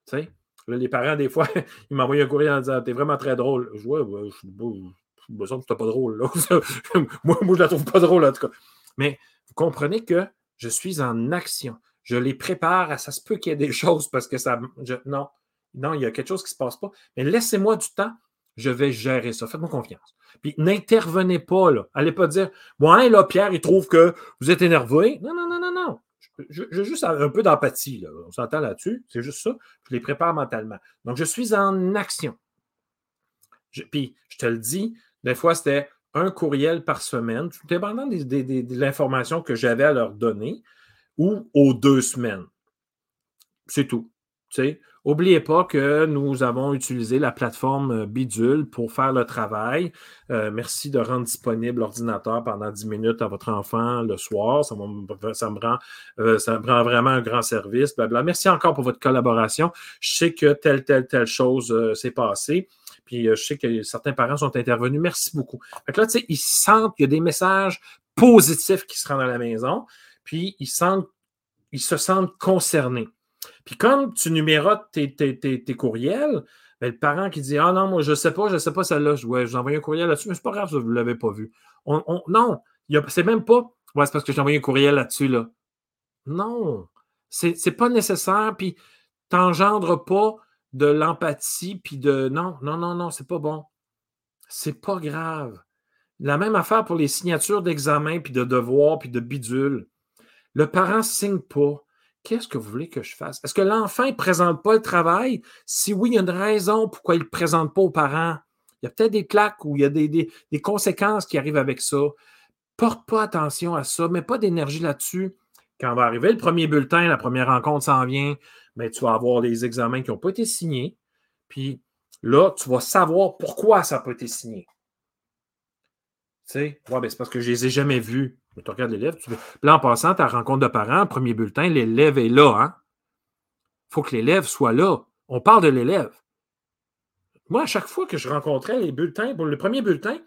Tu sais? les parents, des fois, ils m'envoyaient un courrier en disant T'es vraiment très drôle. Je vois, je me semble que pas drôle. Là. moi, moi, je la trouve pas drôle, en tout cas. Mais vous comprenez que je suis en action. Je les prépare. À, ça se peut qu'il y ait des choses parce que ça. non, non, il y a quelque chose qui ne se passe pas. Mais laissez-moi du temps. Je vais gérer ça. Faites-moi confiance. Puis n'intervenez pas, là. Allez pas dire Bon, là, Pierre, il trouve que vous êtes énervé. Non, non, non, non, non. J'ai juste un peu d'empathie. On s'entend là-dessus. C'est juste ça. Je les prépare mentalement. Donc, je suis en action. puis, je te le dis, des fois, c'était un courriel par semaine, tout dépendant de l'information que j'avais à leur donner, ou aux deux semaines. C'est tout. N'oubliez pas que nous avons utilisé la plateforme euh, Bidule pour faire le travail. Euh, merci de rendre disponible l'ordinateur pendant 10 minutes à votre enfant le soir. Ça, euh, ça me rend vraiment un grand service. Merci encore pour votre collaboration. Je sais que telle, telle, telle chose s'est passée. Puis je sais que certains parents sont intervenus. Merci beaucoup. Fait là, tu sais, ils sentent qu'il y a des messages positifs qui se rendent à la maison. Puis ils sentent, ils se sentent concernés. Puis comme tu numérotes tes, tes, courriels, ben, le parent qui dit Ah non, moi je ne sais pas, je ne sais pas celle-là, je vais envoyer un courriel là-dessus, mais c'est pas grave, vous ne l'avez pas vu. On, non, c'est même pas Ouais, c'est parce que j'ai envoyé un courriel là-dessus. Là. Non, c'est n'est pas nécessaire, puis t'engendres pas de l'empathie, puis de non, non, non, non, c'est pas bon. C'est pas grave. La même affaire pour les signatures d'examen, puis de devoirs, puis de bidules. Le parent signe pas. Qu'est-ce que vous voulez que je fasse? Est-ce que l'enfant ne présente pas le travail? Si oui, il y a une raison pourquoi il ne présente pas aux parents. Il y a peut-être des claques ou il y a des, conséquences qui arrivent avec ça. Porte pas attention à ça, mets pas d'énergie là-dessus. Quand va arriver le premier bulletin, la première rencontre s'en vient, mais ben, tu vas avoir les examens qui n'ont pas été signés. Puis là, tu vas savoir pourquoi ça n'a pas été signé. Tu sais, ouais, ben, c'est parce que je ne les ai jamais vus. Tu regardes l'élève. Tu... Là, en passant, ta rencontre de parents, premier bulletin, l'élève est là. Il hein? faut que l'élève soit là. On parle de l'élève. Moi, à chaque fois que je rencontrais les bulletins, pour le premier bulletin,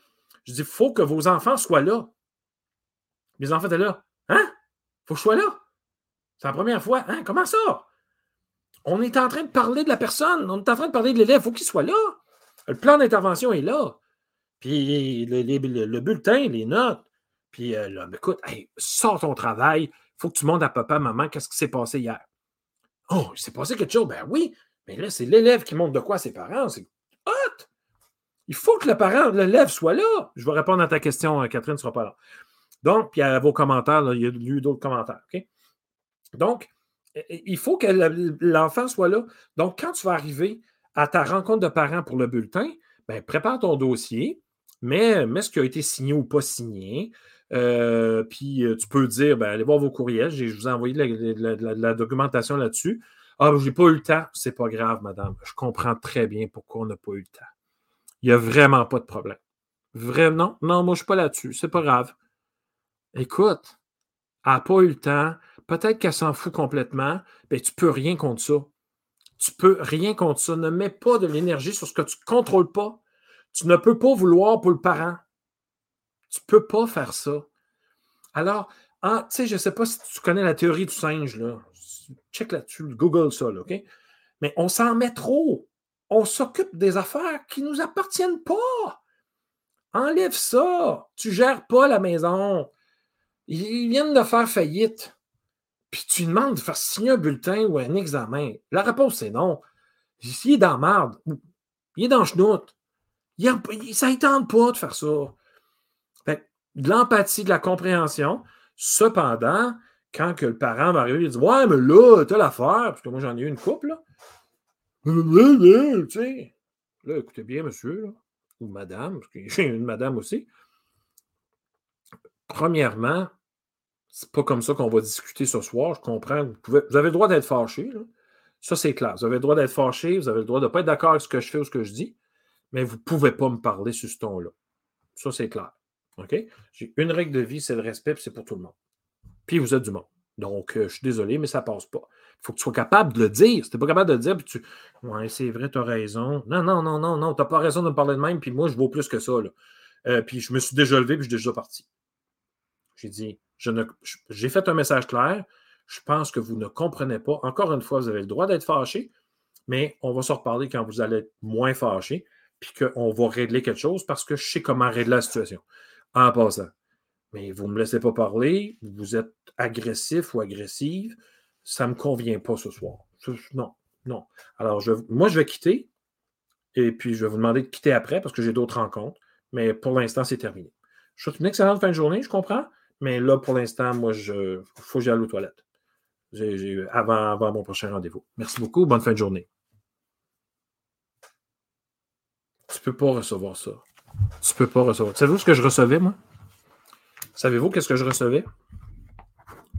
je dis il faut que vos enfants soient là. Mes enfants étaient là. Hein? Faut que je sois là. C'est la première fois. Hein? Comment ça? On est en train de parler de la personne. On est en train de parler de l'élève. Il faut qu'il soit là. Le plan d'intervention est là. Puis le bulletin, les notes, puis euh, là, écoute, sors ton travail, il faut que tu montres à papa, maman, qu'est-ce qui s'est passé hier. Oh, il s'est passé quelque chose? Ben oui, mais là, c'est l'élève qui montre de quoi à ses parents. C'est hot! Il faut que le parent, l'élève soit là. Je vais répondre à ta question, euh, Catherine, ne sera pas là. Donc, puis à vos commentaires, il y a eu d'autres commentaires. Donc, il faut que l'enfant soit là. Donc, quand tu vas arriver à ta rencontre de parents pour le bulletin, ben, prépare ton dossier, mets, mets ce qui a été signé ou pas signé, euh, puis euh, tu peux dire, ben, allez voir vos courriels, je vous ai envoyé la, documentation là-dessus. Ah, je n'ai pas eu le temps. C'est pas grave, madame. Je comprends très bien pourquoi on n'a pas eu le temps. Il n'y a vraiment pas de problème. Vraiment, non, moi, je ne suis pas là-dessus. C'est pas grave. Écoute, elle n'a pas eu le temps. Peut-être qu'elle s'en fout complètement. Ben, tu ne peux rien contre ça. Tu ne peux rien contre ça. Ne mets pas de l'énergie sur ce que tu ne contrôles pas. Tu ne peux pas vouloir pour le parent. Tu ne peux pas faire ça. Alors, tu sais, je ne sais pas si tu connais la théorie du singe, là. Check là-dessus, Google ça, OK? Mais on s'en met trop. on s'occupe des affaires qui ne nous appartiennent pas. Enlève ça. Tu ne gères pas la maison. Ils viennent de faire faillite. Puis tu demandes de faire signer un bulletin ou un examen. La réponse, c'est non. Il est dans marde. Il est dans chenoute. ça ne tente pas de faire ça. de l'empathie, de la compréhension. Cependant, quand que le parent va arriver, il dit Ouais, mais là, t'as l'affaire, parce que moi j'en ai eu une couple, là. Tu sais, là, écoutez bien, monsieur, ou madame, parce que j'ai une madame aussi. Premièrement, c'est pas comme ça qu'on va discuter ce soir. Je comprends. Vous, avez le droit d'être fâché. Ça, c'est clair. Vous avez le droit d'être fâché. Vous avez le droit de ne pas être d'accord avec ce que je fais ou ce que je dis. Mais vous ne pouvez pas me parler sur ce ton-là. Ça, c'est clair. OK? J'ai une règle de vie, c'est le respect, c'est pour tout le monde. Puis vous êtes du monde. Donc, euh, je suis désolé, mais ça ne passe pas. Il faut que tu sois capable de le dire. Si tu n'es pas capable de le dire, puis tu. Ouais, c'est vrai, tu as raison. Non, non, non, non, non, tu n'as pas raison de me parler de même, puis moi, je vaux plus que ça. Euh, puis je me suis déjà levé, puis je suis déjà parti. J'ai dit, j'ai fait un message clair. Je pense que vous ne comprenez pas. Encore une fois, vous avez le droit d'être fâché, mais on va se reparler quand vous allez être moins fâché, puis qu'on va régler quelque chose parce que je sais comment régler la situation. En passant. Mais vous ne me laissez pas parler, vous êtes agressif ou agressive, ça ne me convient pas ce soir. Non, non. Alors, moi, je vais quitter et puis je vais vous demander de quitter après parce que j'ai d'autres rencontres. Mais pour l'instant, c'est terminé. Je vous souhaite une excellente fin de journée, je comprends. Mais là, pour l'instant, moi, il faut que j'aille aux toilettes. avant, mon prochain rendez-vous. Merci beaucoup. Bonne fin de journée. Tu peux pas recevoir ça. Tu peux pas recevoir. Savez-vous ce que je recevais, moi? Savez-vous qu'est-ce que je recevais?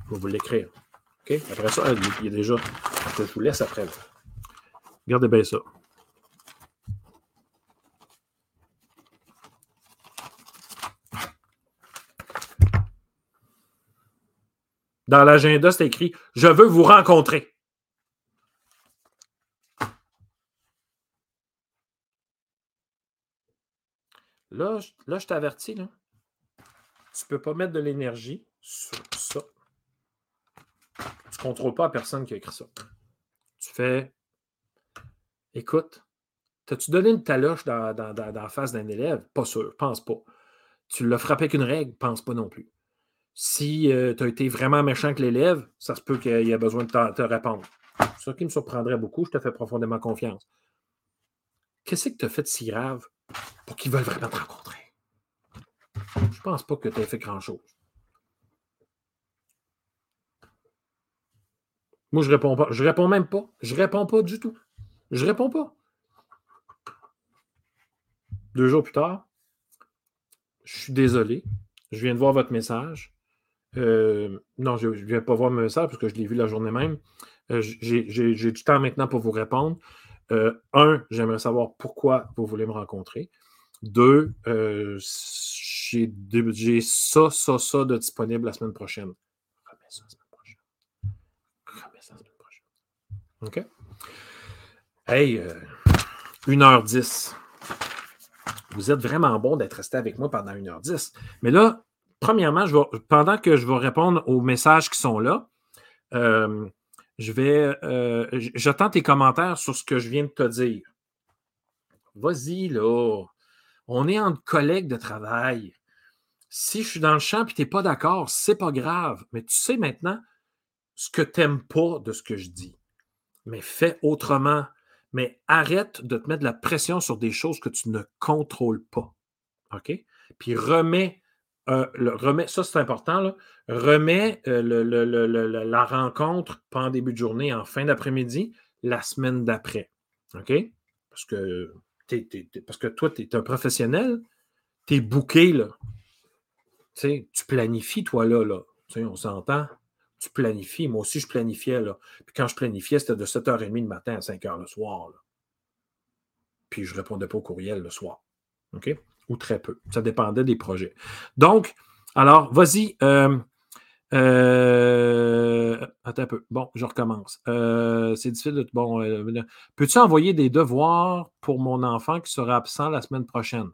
Je vais vous l'écrire. OK? Après ça, il y a déjà. Je vous laisse après. Regardez bien ça. Dans l'agenda, c'est écrit Je veux vous rencontrer. Là, là je t'avertis, là. Tu ne peux pas mettre de l'énergie sur ça. Tu ne contrôles pas personne qui a écrit ça. Tu fais Écoute, t'as-tu donné une taloche dans, face d'un élève? Pas sûr, pense pas. Tu l'as frappé avec une règle? Pense pas non plus. Si euh, tu as été vraiment méchant avec l'élève, ça se peut qu'il ait besoin de te, répondre. Ça qui me surprendrait beaucoup. Je te fais profondément confiance. Qu'est-ce que tu as fait de si grave pour qu'ils veulent vraiment te rencontrer? Je pense pas que tu aies fait grand-chose. Moi, je réponds pas. Je réponds même pas. Je réponds pas du tout. Je réponds pas. Deux jours plus tard, je suis désolé. Je viens de voir votre message. Euh, non, je ne viens pas voir mon message parce que je l'ai vu la journée même. Euh, j'ai du temps maintenant pour vous répondre. Euh, un, j'aimerais savoir pourquoi vous voulez me rencontrer. Deux, j'ai ça, ça, ça de disponible la semaine prochaine. Remets ça la semaine prochaine. Remets ça la semaine prochaine. OK? Hey, 1h10. Vous êtes vraiment bon d'être resté avec moi pendant 1h10. Mais là, premièrement, pendant que je vais répondre aux messages qui sont là, euh, je vais. Euh, j'attends tes commentaires sur ce que je viens de te dire. Vas-y, là. On est entre collègues de travail. Si je suis dans le champ et tu n'es pas d'accord, c'est pas grave. Mais tu sais maintenant ce que tu n'aimes pas de ce que je dis. Mais fais autrement. Mais arrête de te mettre de la pression sur des choses que tu ne contrôles pas. OK? Puis remets ça c'est important, là, euh, la rencontre pas en début de journée, en fin d'après-midi, la semaine d'après. OK? Parce que, parce que toi, tu es un professionnel, tu es booké, tu planifies, toi, là, là. on s'entend. Tu planifies. Moi aussi, je planifiais. Puis quand je planifiais, c'était de 7h30 le matin à 5h le soir, Puis je répondais pas au courriel le soir. OK? Ou très peu. Ça dépendait des projets. Donc, alors, vas-y. Euh, euh, attends un peu. Bon, je recommence. Euh, c'est difficile de. Bon, peux-tu envoyer des devoirs pour mon enfant qui sera absent la semaine prochaine?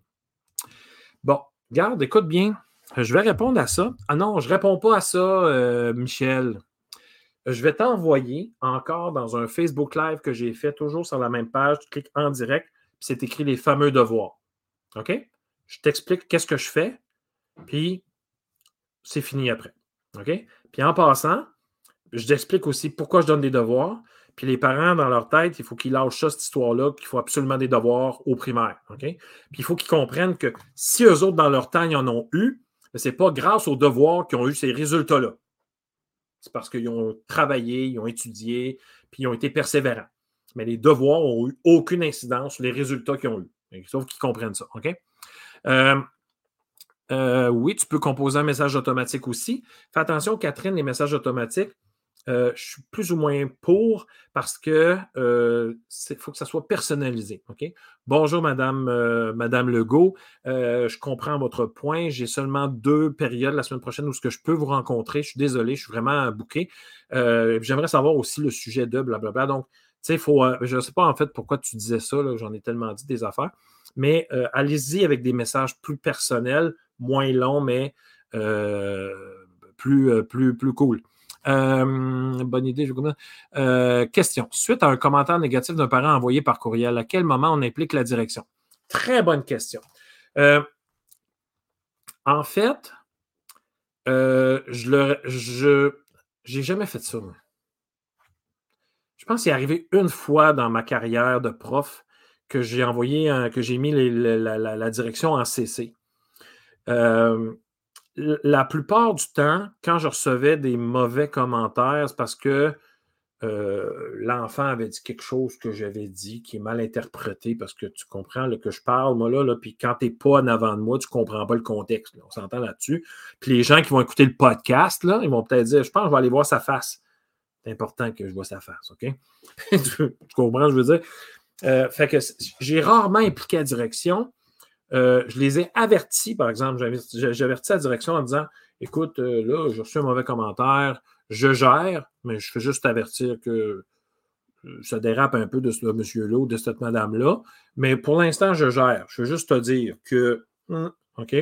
Bon, garde, écoute bien. Je vais répondre à ça. Ah non, je ne réponds pas à ça, Michel. je vais t'envoyer encore dans un Facebook Live que j'ai fait, toujours sur la même page. Tu cliques en direct, puis c'est écrit les fameux devoirs. OK? Je t'explique qu'est-ce que je fais, puis c'est fini après. OK? Puis en passant, je t'explique aussi pourquoi je donne des devoirs. Puis les parents, dans leur tête, il faut qu'ils lâchent ça, cette histoire-là, qu'il faut absolument des devoirs au primaire. Puis il faut qu'ils comprennent que si eux autres, dans leur temps, ils en ont eu, ce n'est pas grâce aux devoirs qu'ils ont eu ces résultats-là. C'est parce qu'ils ont travaillé, ils ont étudié, puis ils ont été persévérants. Mais les devoirs n'ont eu aucune incidence sur les résultats qu'ils ont eu. Sauf qu'ils comprennent ça. OK? Euh, euh, oui, tu peux composer un message automatique aussi. Fais attention, Catherine, les messages automatiques, euh, je suis plus ou moins pour parce que euh, faut que ça soit personnalisé. Bonjour, Madame, Madame Legault. je comprends votre point. J'ai seulement deux périodes la semaine prochaine où ce que je peux vous rencontrer. Je suis désolé, je suis vraiment bouqué. J'aimerais savoir aussi le sujet de blablabla. Donc, tu sais, faut, je ne sais pas en fait pourquoi tu disais ça, j'en ai tellement dit des affaires, mais allez-y avec des messages plus personnels, moins longs, mais plus, plus, plus cool. Euh, bonne idée, je euh, question. Suite à un commentaire négatif d'un parent envoyé par courriel, à quel moment on implique la direction? Très bonne question. Euh, en fait, je le je jamais fait ça. Je pense qu'il est arrivé une fois dans ma carrière de prof que j'ai envoyé, que j'ai mis la, direction en CC. Euh, la plupart du temps, quand je recevais des mauvais commentaires, c'est parce que euh, l'enfant avait dit quelque chose que j'avais dit qui est mal interprété parce que tu comprends que je parle, moi, là, puis quand tu n'es pas en avant de moi, tu ne comprends pas le contexte. on s'entend là-dessus. Puis les gens qui vont écouter le podcast, là, ils vont peut-être dire Je pense que je vais aller voir sa face. C'est important que je vois sa face, OK? tu, comprends, je veux dire? Euh, fait que j'ai rarement impliqué la direction. Euh, je les ai avertis, par exemple, j'ai averti la direction en disant écoute, euh, là, j'ai reçu un mauvais commentaire, je gère, mais je fais juste avertir que ça dérape un peu de ce monsieur-là ou de cette madame-là. Mais pour l'instant, je gère. Je veux juste te dire que. Hum, OK?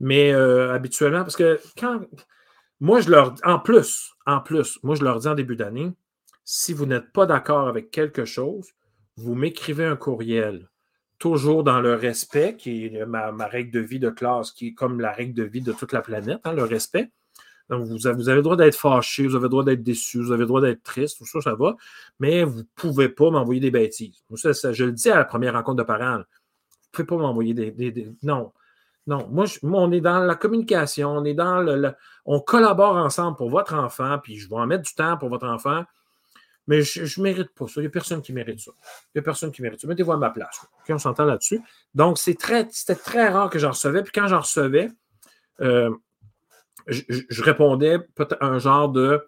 mais habituellement, parce que quand. Moi, je leur. En plus, en plus, moi, je leur dis en début d'année si vous n'êtes pas d'accord avec quelque chose, vous m'écrivez un courriel toujours dans le respect, qui est ma, règle de vie de classe, qui est comme la règle de vie de toute la planète, hein, le respect. Donc, vous avez, le droit d'être fâché, vous avez le droit d'être déçu, vous avez le droit d'être triste, tout ça, ça va, mais vous ne pouvez pas m'envoyer des bêtises. je le dis à la première rencontre de parents, vous ne pouvez pas m'envoyer des, Non. Non, moi, on est dans la communication, on est dans le, On collabore ensemble pour votre enfant, puis je vais en mettre du temps pour votre enfant. Mais je ne mérite pas ça. Il n'y a personne qui mérite ça. Il n'y a personne qui mérite ça. Mettez-vous à ma place. on s'entend là-dessus. Donc, c'était très, très rare que j'en recevais. Puis quand j'en recevais, euh, je, répondais peut-être un genre de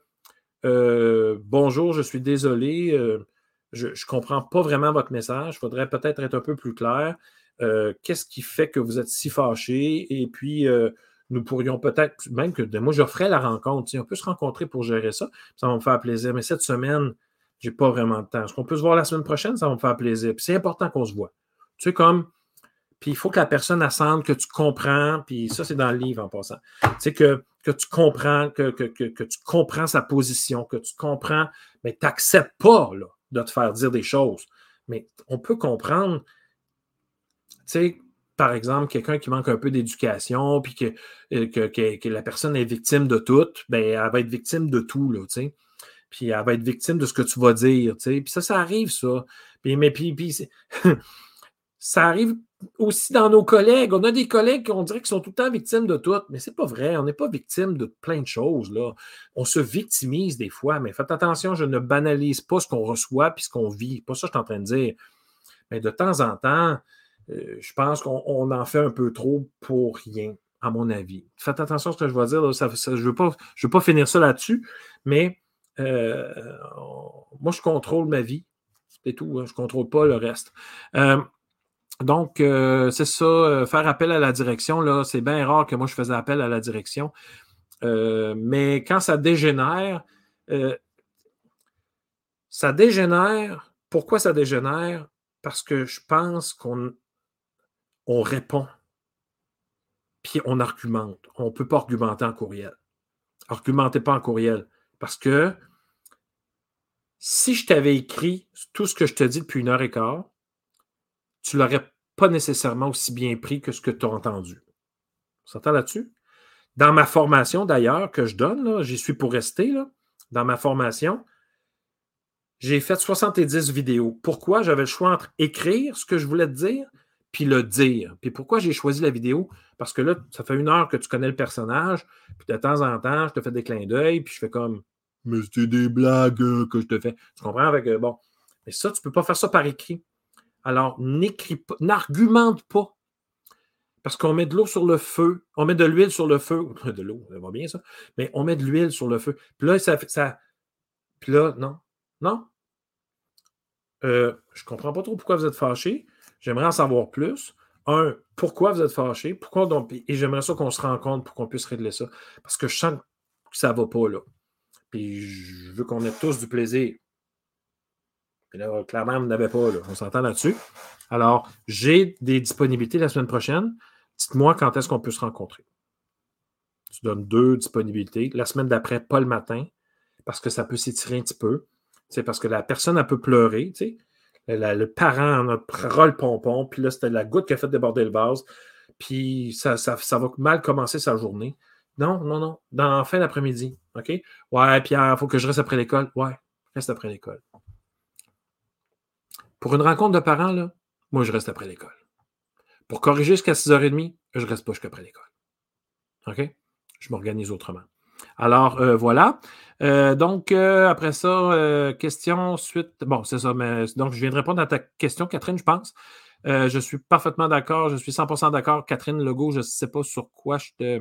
euh, Bonjour, je suis désolé. Euh, je ne comprends pas vraiment votre message. Il faudrait peut-être être un peu plus clair. Qu'est-ce qui fait que vous êtes si fâché? Et puis, nous pourrions peut-être, même que moi, je ferais la rencontre. on peut se rencontrer pour gérer ça. Ça va me faire plaisir. Mais cette semaine, j'ai pas vraiment de temps. Est-ce qu'on peut se voir la semaine prochaine? Ça va me faire plaisir. C'est important qu'on se voit. Tu sais, comme. Puis il faut que la personne assente que tu comprends, puis ça, c'est dans le livre en passant. Tu sais, que, tu comprends, que, tu comprends sa position, que tu comprends, mais tu n'acceptes pas de te faire dire des choses. Mais on peut comprendre, tu sais, par exemple, quelqu'un qui manque un peu d'éducation, puis que, euh, la personne est victime de tout, ben, elle va être victime de tout, tu sais puis elle va être victime de ce que tu vas dire. Tu sais. Puis ça, ça arrive, ça. Mais puis, puis ça arrive aussi dans nos collègues. On a des collègues qu'on dirait qu'ils sont tout le temps victimes de tout, mais c'est pas vrai. On n'est pas victime de plein de choses. Là. On se victimise des fois, mais faites attention, je ne banalise pas ce qu'on reçoit puis ce qu'on vit. Pas ça que je suis en train de dire. Mais de temps en temps, euh, je pense qu'on en fait un peu trop pour rien, à mon avis. Faites attention à ce que je vais dire. je ne veux, pas, veux pas finir ça là-dessus, mais euh, moi, je contrôle ma vie. C'est tout. Hein, je ne contrôle pas le reste. Euh, donc, euh, c'est ça, faire appel à la direction, là, c'est bien rare que moi je faisais appel à la direction. mais quand ça dégénère, ça dégénère. Pourquoi ça dégénère? Parce que je pense qu'on on répond, puis on argumente. On ne peut pas argumenter en courriel. Argumentez pas en courriel Parce que si je t'avais écrit tout ce que je te dis depuis une heure et quart, tu ne l'aurais pas nécessairement aussi bien pris que ce que tu as entendu. On s'entend là-dessus? Dans ma formation, d'ailleurs, que je donne, j'y suis pour rester, là, dans ma formation, j'ai fait 70 vidéos. Pourquoi? J'avais le choix entre écrire ce que je voulais te dire, puis le dire. Puis pourquoi j'ai choisi la vidéo? Parce que là, ça fait une heure que tu connais le personnage, puis de temps en temps, je te fais des clins d'œil, puis je fais comme Mais c'était des blagues euh, que je te fais. Tu comprends? Avec, bon. Mais ça, tu ne peux pas faire ça par écrit. Alors, n'écris pas, n'argumente pas. Parce qu'on met de l'eau sur le feu, on met de l'huile sur le feu, de l'eau, ça va bien ça, mais on met de l'huile sur le feu. Puis là, ça, ça puis là, non, non. Euh, je ne comprends pas trop pourquoi vous êtes fâché. J'aimerais en savoir plus. Un, pourquoi vous êtes fâché? Pourquoi donc, et j'aimerais ça qu'on se rencontre pour qu'on puisse régler ça. Parce que je sens que ça ne va pas là. Puis je veux qu'on ait tous du plaisir. Puis là, clairement, vous n'avez pas. Là. On s'entend là-dessus. Alors, j'ai des disponibilités la semaine prochaine. Dites-moi quand est-ce qu'on peut se rencontrer. Tu donnes deux disponibilités. La semaine d'après, pas le matin, parce que ça peut s'étirer un petit peu. Parce que la personne, elle peut pleurer. Tu sais. Le, parent en a le pompon, puis là, c'était la goutte qui a fait déborder le vase, puis ça, ça, va mal commencer sa journée. Non, non, non. Dans la fin d'après-midi. OK? Ouais, Pierre, il faut que je reste après l'école. Ouais, reste après l'école. Pour une rencontre de parents, là, moi, je reste après l'école. Pour corriger jusqu'à 6h30, je reste pas jusqu'après l'école. OK? Je m'organise autrement. Alors, euh, voilà. Euh, donc, euh, après ça, question suite. Bon, c'est ça. Mais, donc, je viens de répondre à ta question, Catherine, je pense. je suis parfaitement d'accord. Je suis 100% d'accord. Catherine Legault, je ne sais pas sur quoi je te.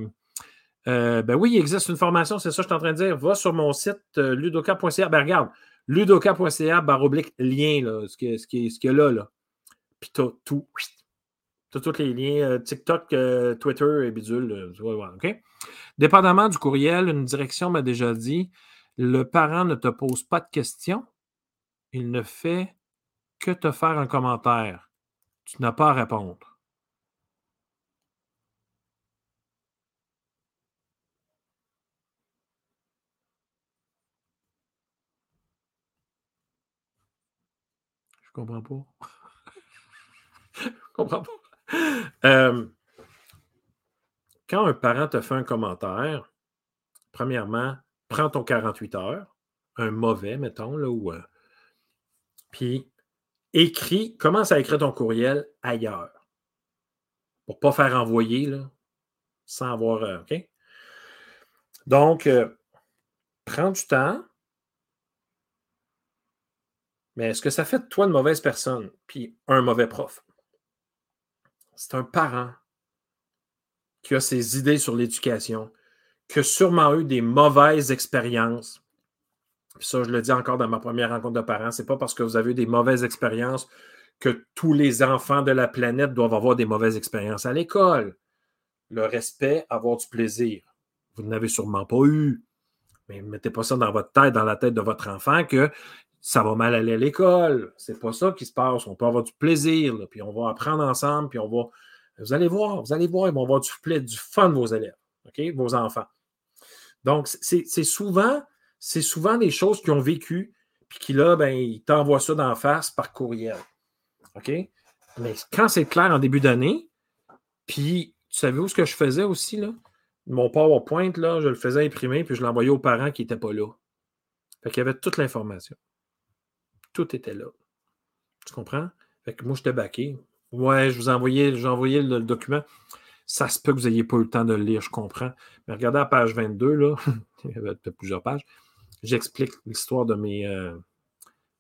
Ben oui, il existe une formation, c'est ça que je suis en train de dire. Va sur mon site ludoka.ca. Ben regarde, ludoka.ca, barre oblique, lien, ce qu'il ce qui, ce là, là. Puis tu as tout. Tu as tous les liens TikTok, Twitter et bidule. Dépendamment du courriel, une direction m'a déjà dit le parent ne te pose pas de questions, il ne fait que te faire un commentaire. Tu n'as pas à répondre. Je comprends pas. Je comprends pas. Euh, quand un parent te fait un commentaire, premièrement, prends ton 48 heures, un mauvais, mettons, là, ou. Euh, puis, écris, commence à écrire ton courriel ailleurs. Pour ne pas faire envoyer, là, sans avoir. Euh, OK? Donc, prends du temps. Mais est-ce que ça fait de toi une mauvaise personne, puis un mauvais prof? C'est un parent qui a ses idées sur l'éducation, qui a sûrement eu des mauvaises expériences. ça, je le dis encore dans ma première rencontre de parents, c'est pas parce que vous avez eu des mauvaises expériences que tous les enfants de la planète doivent avoir des mauvaises expériences à l'école. Le respect, avoir du plaisir. Vous n'avez sûrement pas eu. Mais mettez pas ça dans votre tête, dans la tête de votre enfant, que ça va mal aller à l'école. C'est pas ça qui se passe. On peut avoir du plaisir, puis on va apprendre ensemble, puis on va vous allez voir, vous allez voir, ils vont avoir du, du fun, vos élèves, OK, vos enfants. Donc, c'est souvent, c'est souvent des choses qu'ils ont vécues, puis qui là, ben, ils t'envoient ça d'en face par courriel. OK? Mais quand c'est clair en début d'année, puis tu savais où ce que je faisais aussi, là? Mon PowerPoint, là, je le faisais imprimer, puis je l'envoyais aux parents qui n'étaient pas là. Fait qu'il y avait toute l'information. Tout était là. Tu comprends? Fait que moi, j'étais baqué. Ouais, je vous ai envoyé, j'ai envoyé le, document. Ça se peut que vous n'ayez pas eu le temps de le lire, je comprends. Mais regardez à page 22, là, il y avait plusieurs pages. J'explique l'histoire de mes, euh,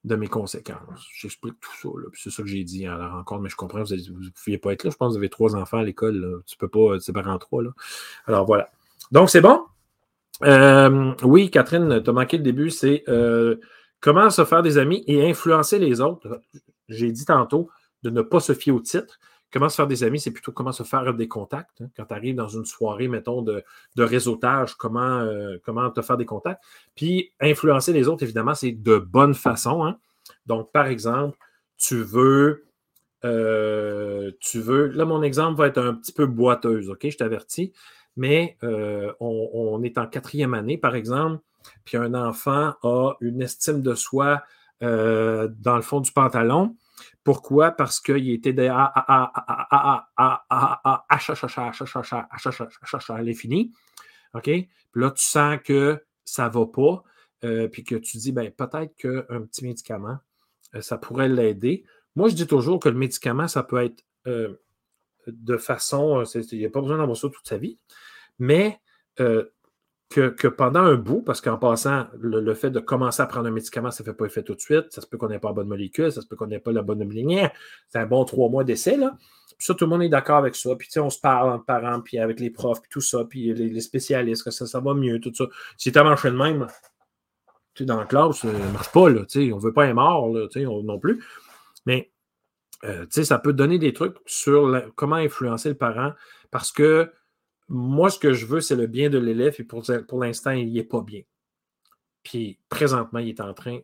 de mes conséquences. J'explique tout ça. C'est ça que j'ai dit à la rencontre, mais je comprends, vous ne pouviez pas être là. Je pense que vous avez trois enfants à l'école. Tu ne peux pas te séparer en trois. Là. Alors voilà. Donc, c'est bon? Euh, oui, Catherine, tu as manqué le début. C'est euh, comment se faire des amis et influencer les autres. J'ai dit tantôt, de ne pas se fier au titre. Comment se faire des amis, c'est plutôt comment se faire des contacts. Hein. Quand tu arrives dans une soirée, mettons, de, réseautage, comment, euh, comment te faire des contacts. Puis influencer les autres, évidemment, c'est de bonne façon. Hein. Donc, par exemple, tu veux, euh, tu veux. Là, mon exemple va être un petit peu boiteuse, OK? Je t'avertis. Mais euh, on, est en quatrième année, par exemple. Puis un enfant a une estime de soi dans le fond du pantalon, pourquoi? Parce qu'il était à l'infini. OK? Puis là, tu sens que ça ne va pas, puis que tu dis, ben, peut-être qu'un petit médicament, ça pourrait l'aider. Moi, je dis toujours que le médicament, ça peut être de façon, il n'y a pas besoin d'avoir ça toute sa vie, mais que, pendant un bout, parce qu'en passant, le, fait de commencer à prendre un médicament, ça ne fait pas effet tout de suite. Ça se peut qu'on n'ait pas la bonne molécule, ça se peut qu'on n'ait pas la bonne lignée. C'est un bon trois mois d'essai, là. Puis ça, tout le monde est d'accord avec ça. Puis, tu sais, on se parle entre parents, puis avec les profs, puis tout ça, puis les, spécialistes, que ça, ça va mieux, tout ça. Si tu as marché de même, tu dans la classe, ça ne marche pas, là. Tu sais, on ne veut pas être mort, là, tu sais, non plus. Mais, euh, tu sais, ça peut donner des trucs sur comment influencer le parent parce que moi, ce que je veux, c'est le bien de l'élève et pour, l'instant, il n'est pas bien. Puis présentement, il est en train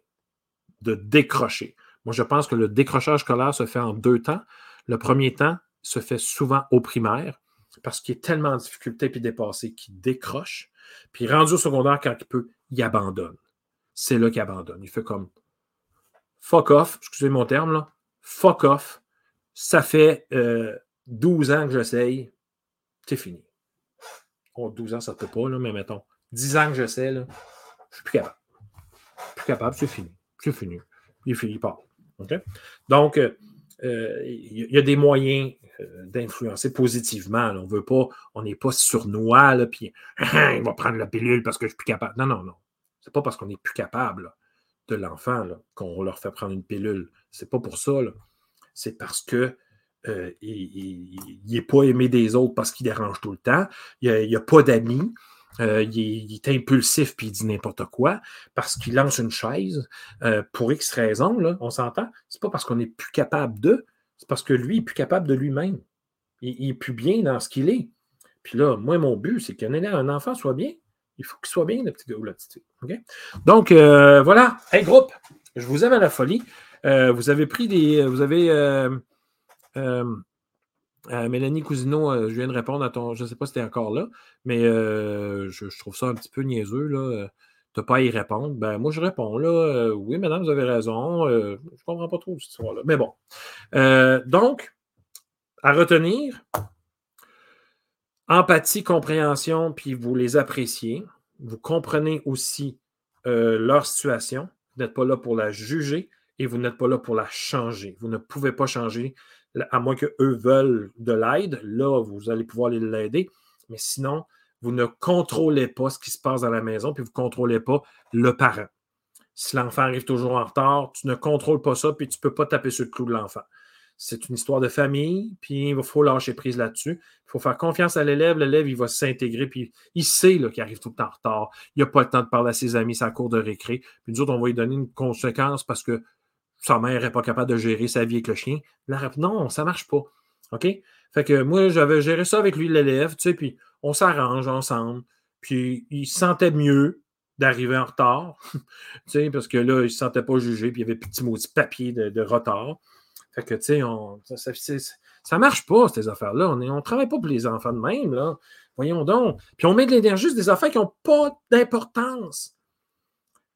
de décrocher. Moi, je pense que le décrochage scolaire se fait en deux temps. Le premier temps se fait souvent au primaire parce qu'il est tellement en difficulté puis dépassé qu'il décroche. Puis rendu au secondaire, quand il peut, il abandonne. C'est là qu'il abandonne. Il fait comme fuck off, excusez mon terme, là. Fuck off. Ça fait 12 euh, ans que j'essaye. C'est fini. 12 ans, ça ne peut pas, là, mais mettons, 10 ans que je sais, là, je suis plus capable. Plus capable, c'est fini. C'est fini. Il finit pas. Donc, euh, euh, il y a des moyens euh, d'influencer positivement. On veut pas, on n'est pas surnois, là, puis il va prendre la pilule parce que je suis plus capable. Non, non, non. C'est pas parce qu'on n'est plus capable de l'enfant qu'on leur fait prendre une pilule. C'est pas pour ça. C'est parce que euh, il n'est pas aimé des autres parce qu'il dérange tout le temps. Il n'a a pas d'amis. Euh, il, est, impulsif puis il dit n'importe quoi parce qu'il lance une chaise euh, pour X raisons, là, on s'entend. C'est pas parce qu'on n'est plus capable de, c'est parce que lui il est plus capable de lui-même. Il, est plus bien dans ce qu'il est. Puis là, moi, mon but, c'est qu'un un enfant soit bien. Il faut qu'il soit bien, le petit gars ou la petite fille. Donc, voilà. Hey, groupe, je vous aime à la folie. vous avez pris des. Vous avez euh, euh, Mélanie Cousineau, euh, je viens de répondre à ton. Je ne sais pas si tu es encore là, mais je, trouve ça un petit peu niaiseux. Là. Tu pas à y répondre. Ben, moi, je réponds oui, madame, vous avez raison. je ne comprends pas trop cette histoire-là. Mais bon. donc, à retenir, empathie, compréhension, puis vous les appréciez. Vous comprenez aussi leur situation. Vous n'êtes pas là pour la juger et vous n'êtes pas là pour la changer. Vous ne pouvez pas changer à moins qu'eux veulent de l'aide, là, vous allez pouvoir l'aider. Mais sinon, vous ne contrôlez pas ce qui se passe dans la maison, puis vous ne contrôlez pas le parent. Si l'enfant arrive toujours en retard, tu ne contrôles pas ça, puis tu ne peux pas taper sur le clou de l'enfant. C'est une histoire de famille, puis il faut lâcher prise là-dessus. Il faut faire confiance à l'élève. L'élève, il va s'intégrer, puis il sait qu'il arrive tout le temps en retard. Il n'a pas le temps de parler à ses amis, sa cour de récré. Puis nous autres, on va lui donner une conséquence parce que sa mère n'est pas capable de gérer sa vie avec le chien. non, ça ne marche pas. OK? Fait que moi, j'avais géré ça avec lui, l'élève, tu sais, puis on s'arrange ensemble. Puis il se sentait mieux d'arriver en retard, tu sais, parce que là, il ne se sentait pas jugé, puis il y avait petit de papier de, retard. Fait que, tu sais, ça, ne marche pas, ces affaires-là. On ne travaille pas pour les enfants de même, là. Voyons donc. Puis on met de l'énergie sur des affaires qui n'ont pas d'importance.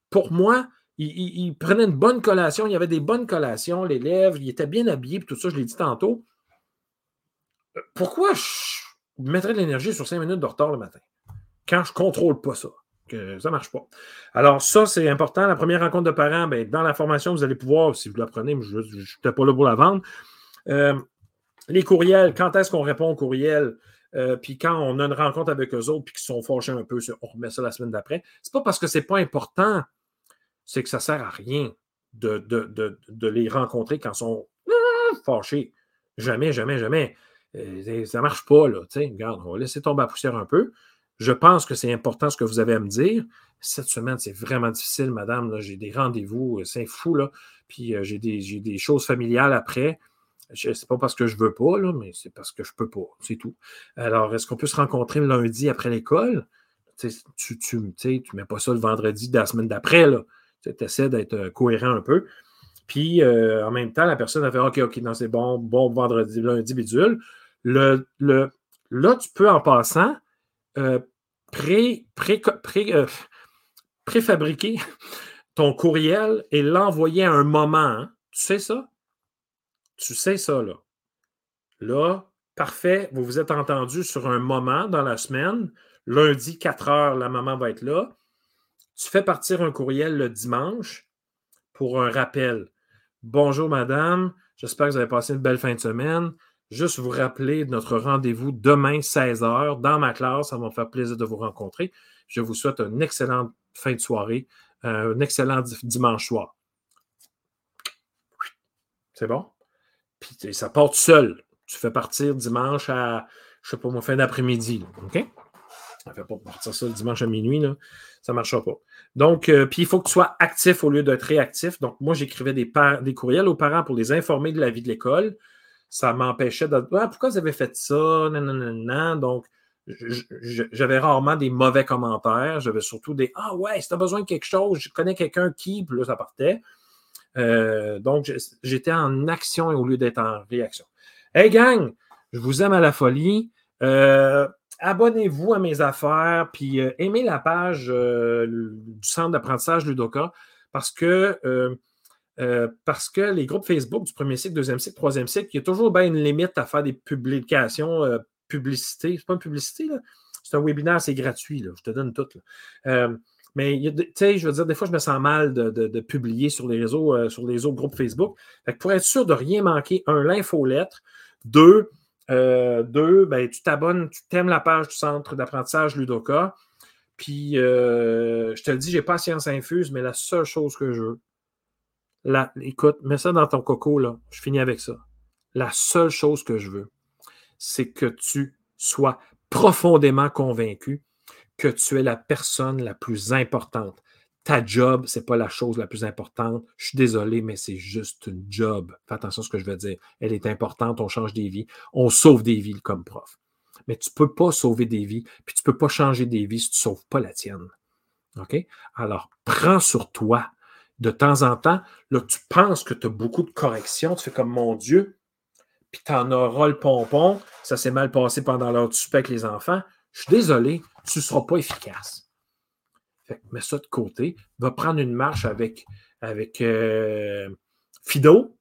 Pour moi, il, prenait une bonne collation, il y avait des bonnes collations, l'élève, il était bien habillé, puis tout ça, je l'ai dit tantôt. Pourquoi je mettrais de l'énergie sur cinq minutes de retard le matin quand je ne contrôle pas ça? Que ça ne marche pas? Alors, ça, c'est important. La première rencontre de parents, bien, dans la formation, vous allez pouvoir, si vous la prenez, je n'étais pas là pour la vendre. Euh, les courriels, quand est-ce qu'on répond aux courriels? Euh, puis quand on a une rencontre avec eux autres, puis qu'ils sont fâchés un peu, on remet ça la semaine d'après. C'est pas parce que c'est pas important c'est que ça ne sert à rien de, de, les rencontrer quand ils sont fâchés. Jamais, jamais, jamais. Euh, ça ne marche pas, là. regarde, on va laisser tomber la poussière un peu. Je pense que c'est important ce que vous avez à me dire. Cette semaine, c'est vraiment difficile, madame. J'ai des rendez-vous, euh, c'est fou, là. Puis euh, j'ai des, choses familiales après. C'est pas parce que je veux pas, là, mais c'est parce que je peux pas. C'est tout. Alors, est-ce qu'on peut se rencontrer lundi après l'école? Tu ne tu, mets pas ça le vendredi de la semaine d'après, là. Tu essaies d'être euh, cohérent un peu. Puis euh, en même temps, la personne a fait OK, OK, non, c'est bon, bon vendredi, lundi, bidule. Le, le, là, tu peux en passant euh, pré, pré, préfabriquer ton courriel et l'envoyer à un moment. Hein. Tu sais ça? Tu sais ça, là. Là, parfait, vous vous êtes entendu sur un moment dans la semaine. Lundi, 4 heures, la maman va être là. Tu fais partir un courriel le dimanche pour un rappel. Bonjour, madame. J'espère que vous avez passé une belle fin de semaine. Juste vous rappeler de notre rendez-vous demain, 16 heures, dans ma classe. Ça va me faire plaisir de vous rencontrer. Je vous souhaite une excellente fin de soirée, euh, un excellent dimanche soir. C'est bon? Puis ça part seul. Tu fais partir dimanche à, je sais pas, moi, fin d'après-midi. OK? Ça ne fait pas partir ça le dimanche à minuit, là. ça ne marchera pas. Donc, euh, puis il faut que tu sois actif au lieu d'être réactif. Donc, moi, j'écrivais des, des, courriels aux parents pour les informer de la vie de l'école. Ça m'empêchait de. Ah, pourquoi vous avez fait ça? Non, non, non, non. Donc, j'avais rarement des mauvais commentaires. J'avais surtout des Ah ouais, si tu as besoin de quelque chose, je connais quelqu'un qui, puis là, ça partait. Euh, donc, j'étais en action au lieu d'être en réaction. Hey gang, je vous aime à la folie. Euh, abonnez-vous à mes affaires, puis euh, aimez la page euh, du centre d'apprentissage Ludoka parce que, euh, parce que les groupes Facebook du premier cycle, deuxième cycle, troisième cycle, il y a toujours bien une limite à faire des publications, publicité. C'est pas une publicité, là. C'est un webinaire, c'est gratuit. Je te donne tout. mais tu sais, je veux dire, des fois, je me sens mal de, publier sur les réseaux, sur les autres groupes Facebook. pour être sûr de rien manquer, un, l'infolettre. Deux, euh, deux, ben, tu t'abonnes, tu t'aimes la page du centre d'apprentissage Ludoka. Puis, euh, je te le dis, j'ai pas science infuse, mais la seule chose que je veux, la, écoute, mets ça dans ton coco, là. Je finis avec ça. La seule chose que je veux, c'est que tu sois profondément convaincu que tu es la personne la plus importante ta job, ce n'est pas la chose la plus importante. Je suis désolé, mais c'est juste une job. Fais attention à ce que je veux dire. Elle est importante, on change des vies, on sauve des vies comme prof. Mais tu peux pas sauver des vies, puis tu peux pas changer des vies si tu sauves pas la tienne. OK? Alors, prends sur toi. De temps en temps, là, tu penses que tu as beaucoup de corrections, tu fais comme mon Dieu, puis tu en auras le pompon, ça s'est mal passé pendant l'heure du souper avec les enfants. Je suis désolé, tu ne seras pas efficace mets ça de côté. Va prendre une marche avec, avec euh, Fido.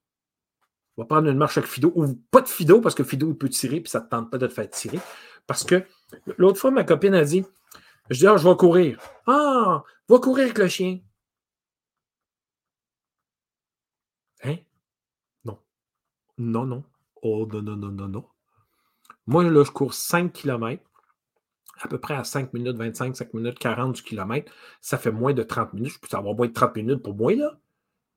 Va prendre une marche avec Fido. Ou pas de Fido, parce que Fido, il peut tirer, puis ça ne te tente pas de te faire tirer. Parce que l'autre fois, ma copine a dit Je dis, ah, je vais courir. Ah, va courir avec le chien. Hein? Non. Non, non. Oh, non, non, non, non, non. Moi, là, je cours 5 km à peu près à 5 minutes 25, 5 minutes 40 du kilomètre, ça fait moins de 30 minutes. Je peux avoir moins de 30 minutes pour moi, là.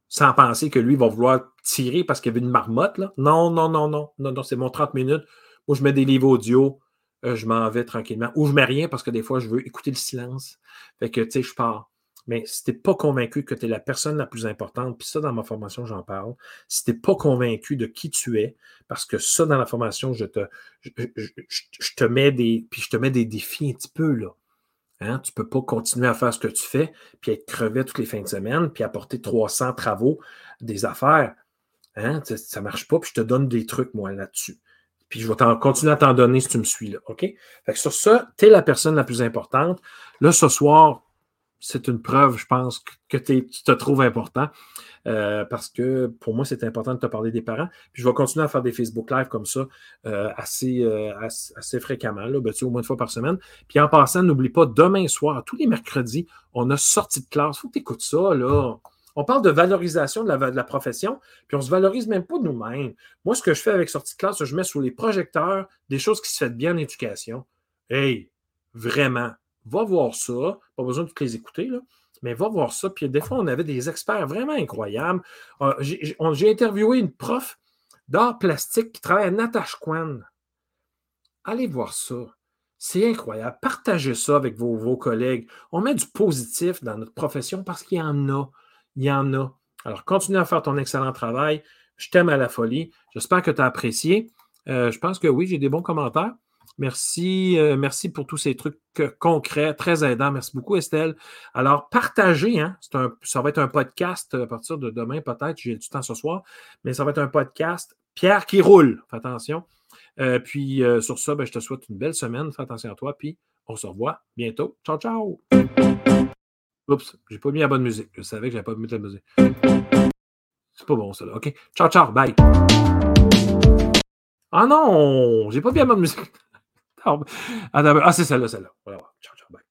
Sans penser que lui va vouloir tirer parce qu'il y avait une marmotte, là. Non, non, non, non. Non, non, c'est mon 30 minutes. Moi, je mets des livres audio, euh, je m'en vais tranquillement. Ou je mets rien parce que des fois, je veux écouter le silence. Fait que, tu sais, je pars. Mais si tu n'es pas convaincu que tu es la personne la plus importante, puis ça, dans ma formation, j'en parle, si tu n'es pas convaincu de qui tu es, parce que ça, dans la formation, je te, je, te mets des. Puis je te mets des défis un petit peu, là. Hein? Tu ne peux pas continuer à faire ce que tu fais, puis être crevé toutes les fins de semaine, puis apporter 300 travaux, des affaires. Hein? Ça ne marche pas, puis je te donne des trucs, moi, là-dessus. Puis je vais continuer à t'en donner si tu me suis là. OK? Sur ça, tu es la personne la plus importante. Là, ce soir, c'est une preuve, je pense, que tu te trouves important. Euh, parce que pour moi, c'est important de te parler des parents. Puis je vais continuer à faire des Facebook Live comme ça euh, assez, euh, assez, fréquemment, là, ben, au moins une fois par semaine. Puis en passant, n'oublie pas, demain soir, tous les mercredis, on a sorti de classe. Faut que tu écoutes ça. Là. On parle de valorisation de la, de la, profession, puis on ne se valorise même pas nous-mêmes. Moi, ce que je fais avec sortie de classe, je mets sous les projecteurs des choses qui se font bien en éducation. Hey, vraiment, va voir ça. Pas besoin de toutes les écouter. Mais va voir ça. Puis des fois, on avait des experts vraiment incroyables. J'ai interviewé une prof d'art plastique qui travaille à Natashquan. Allez voir ça. C'est incroyable. Partagez ça avec vos, vos, collègues. On met du positif dans notre profession parce qu'il y en a. Il y en a. Alors, continue à faire ton excellent travail. Je t'aime à la folie. J'espère que tu as apprécié. Euh, je pense que oui, j'ai des bons commentaires. Merci, euh, merci pour tous ces trucs euh, concrets, très aidants. Merci beaucoup, Estelle. Alors, partagez, hein, ça va être un podcast à partir de demain, peut-être, j'ai du temps ce soir, mais ça va être un podcast. Pierre qui roule, fais attention. Euh, puis sur ça, ben, je te souhaite une belle semaine. Fais attention à toi, puis on se revoit bientôt. Ciao, ciao! Oups, j'ai pas mis la bonne musique. Je savais que j'avais pas mis la musique. C'est pas bon, ça, là. OK. Ciao, ciao. Bye. Ah non! J'ai pas mis la bonne musique. Ah, c'est celle-là, celle-là. Voilà. Ciao, ciao. Bye.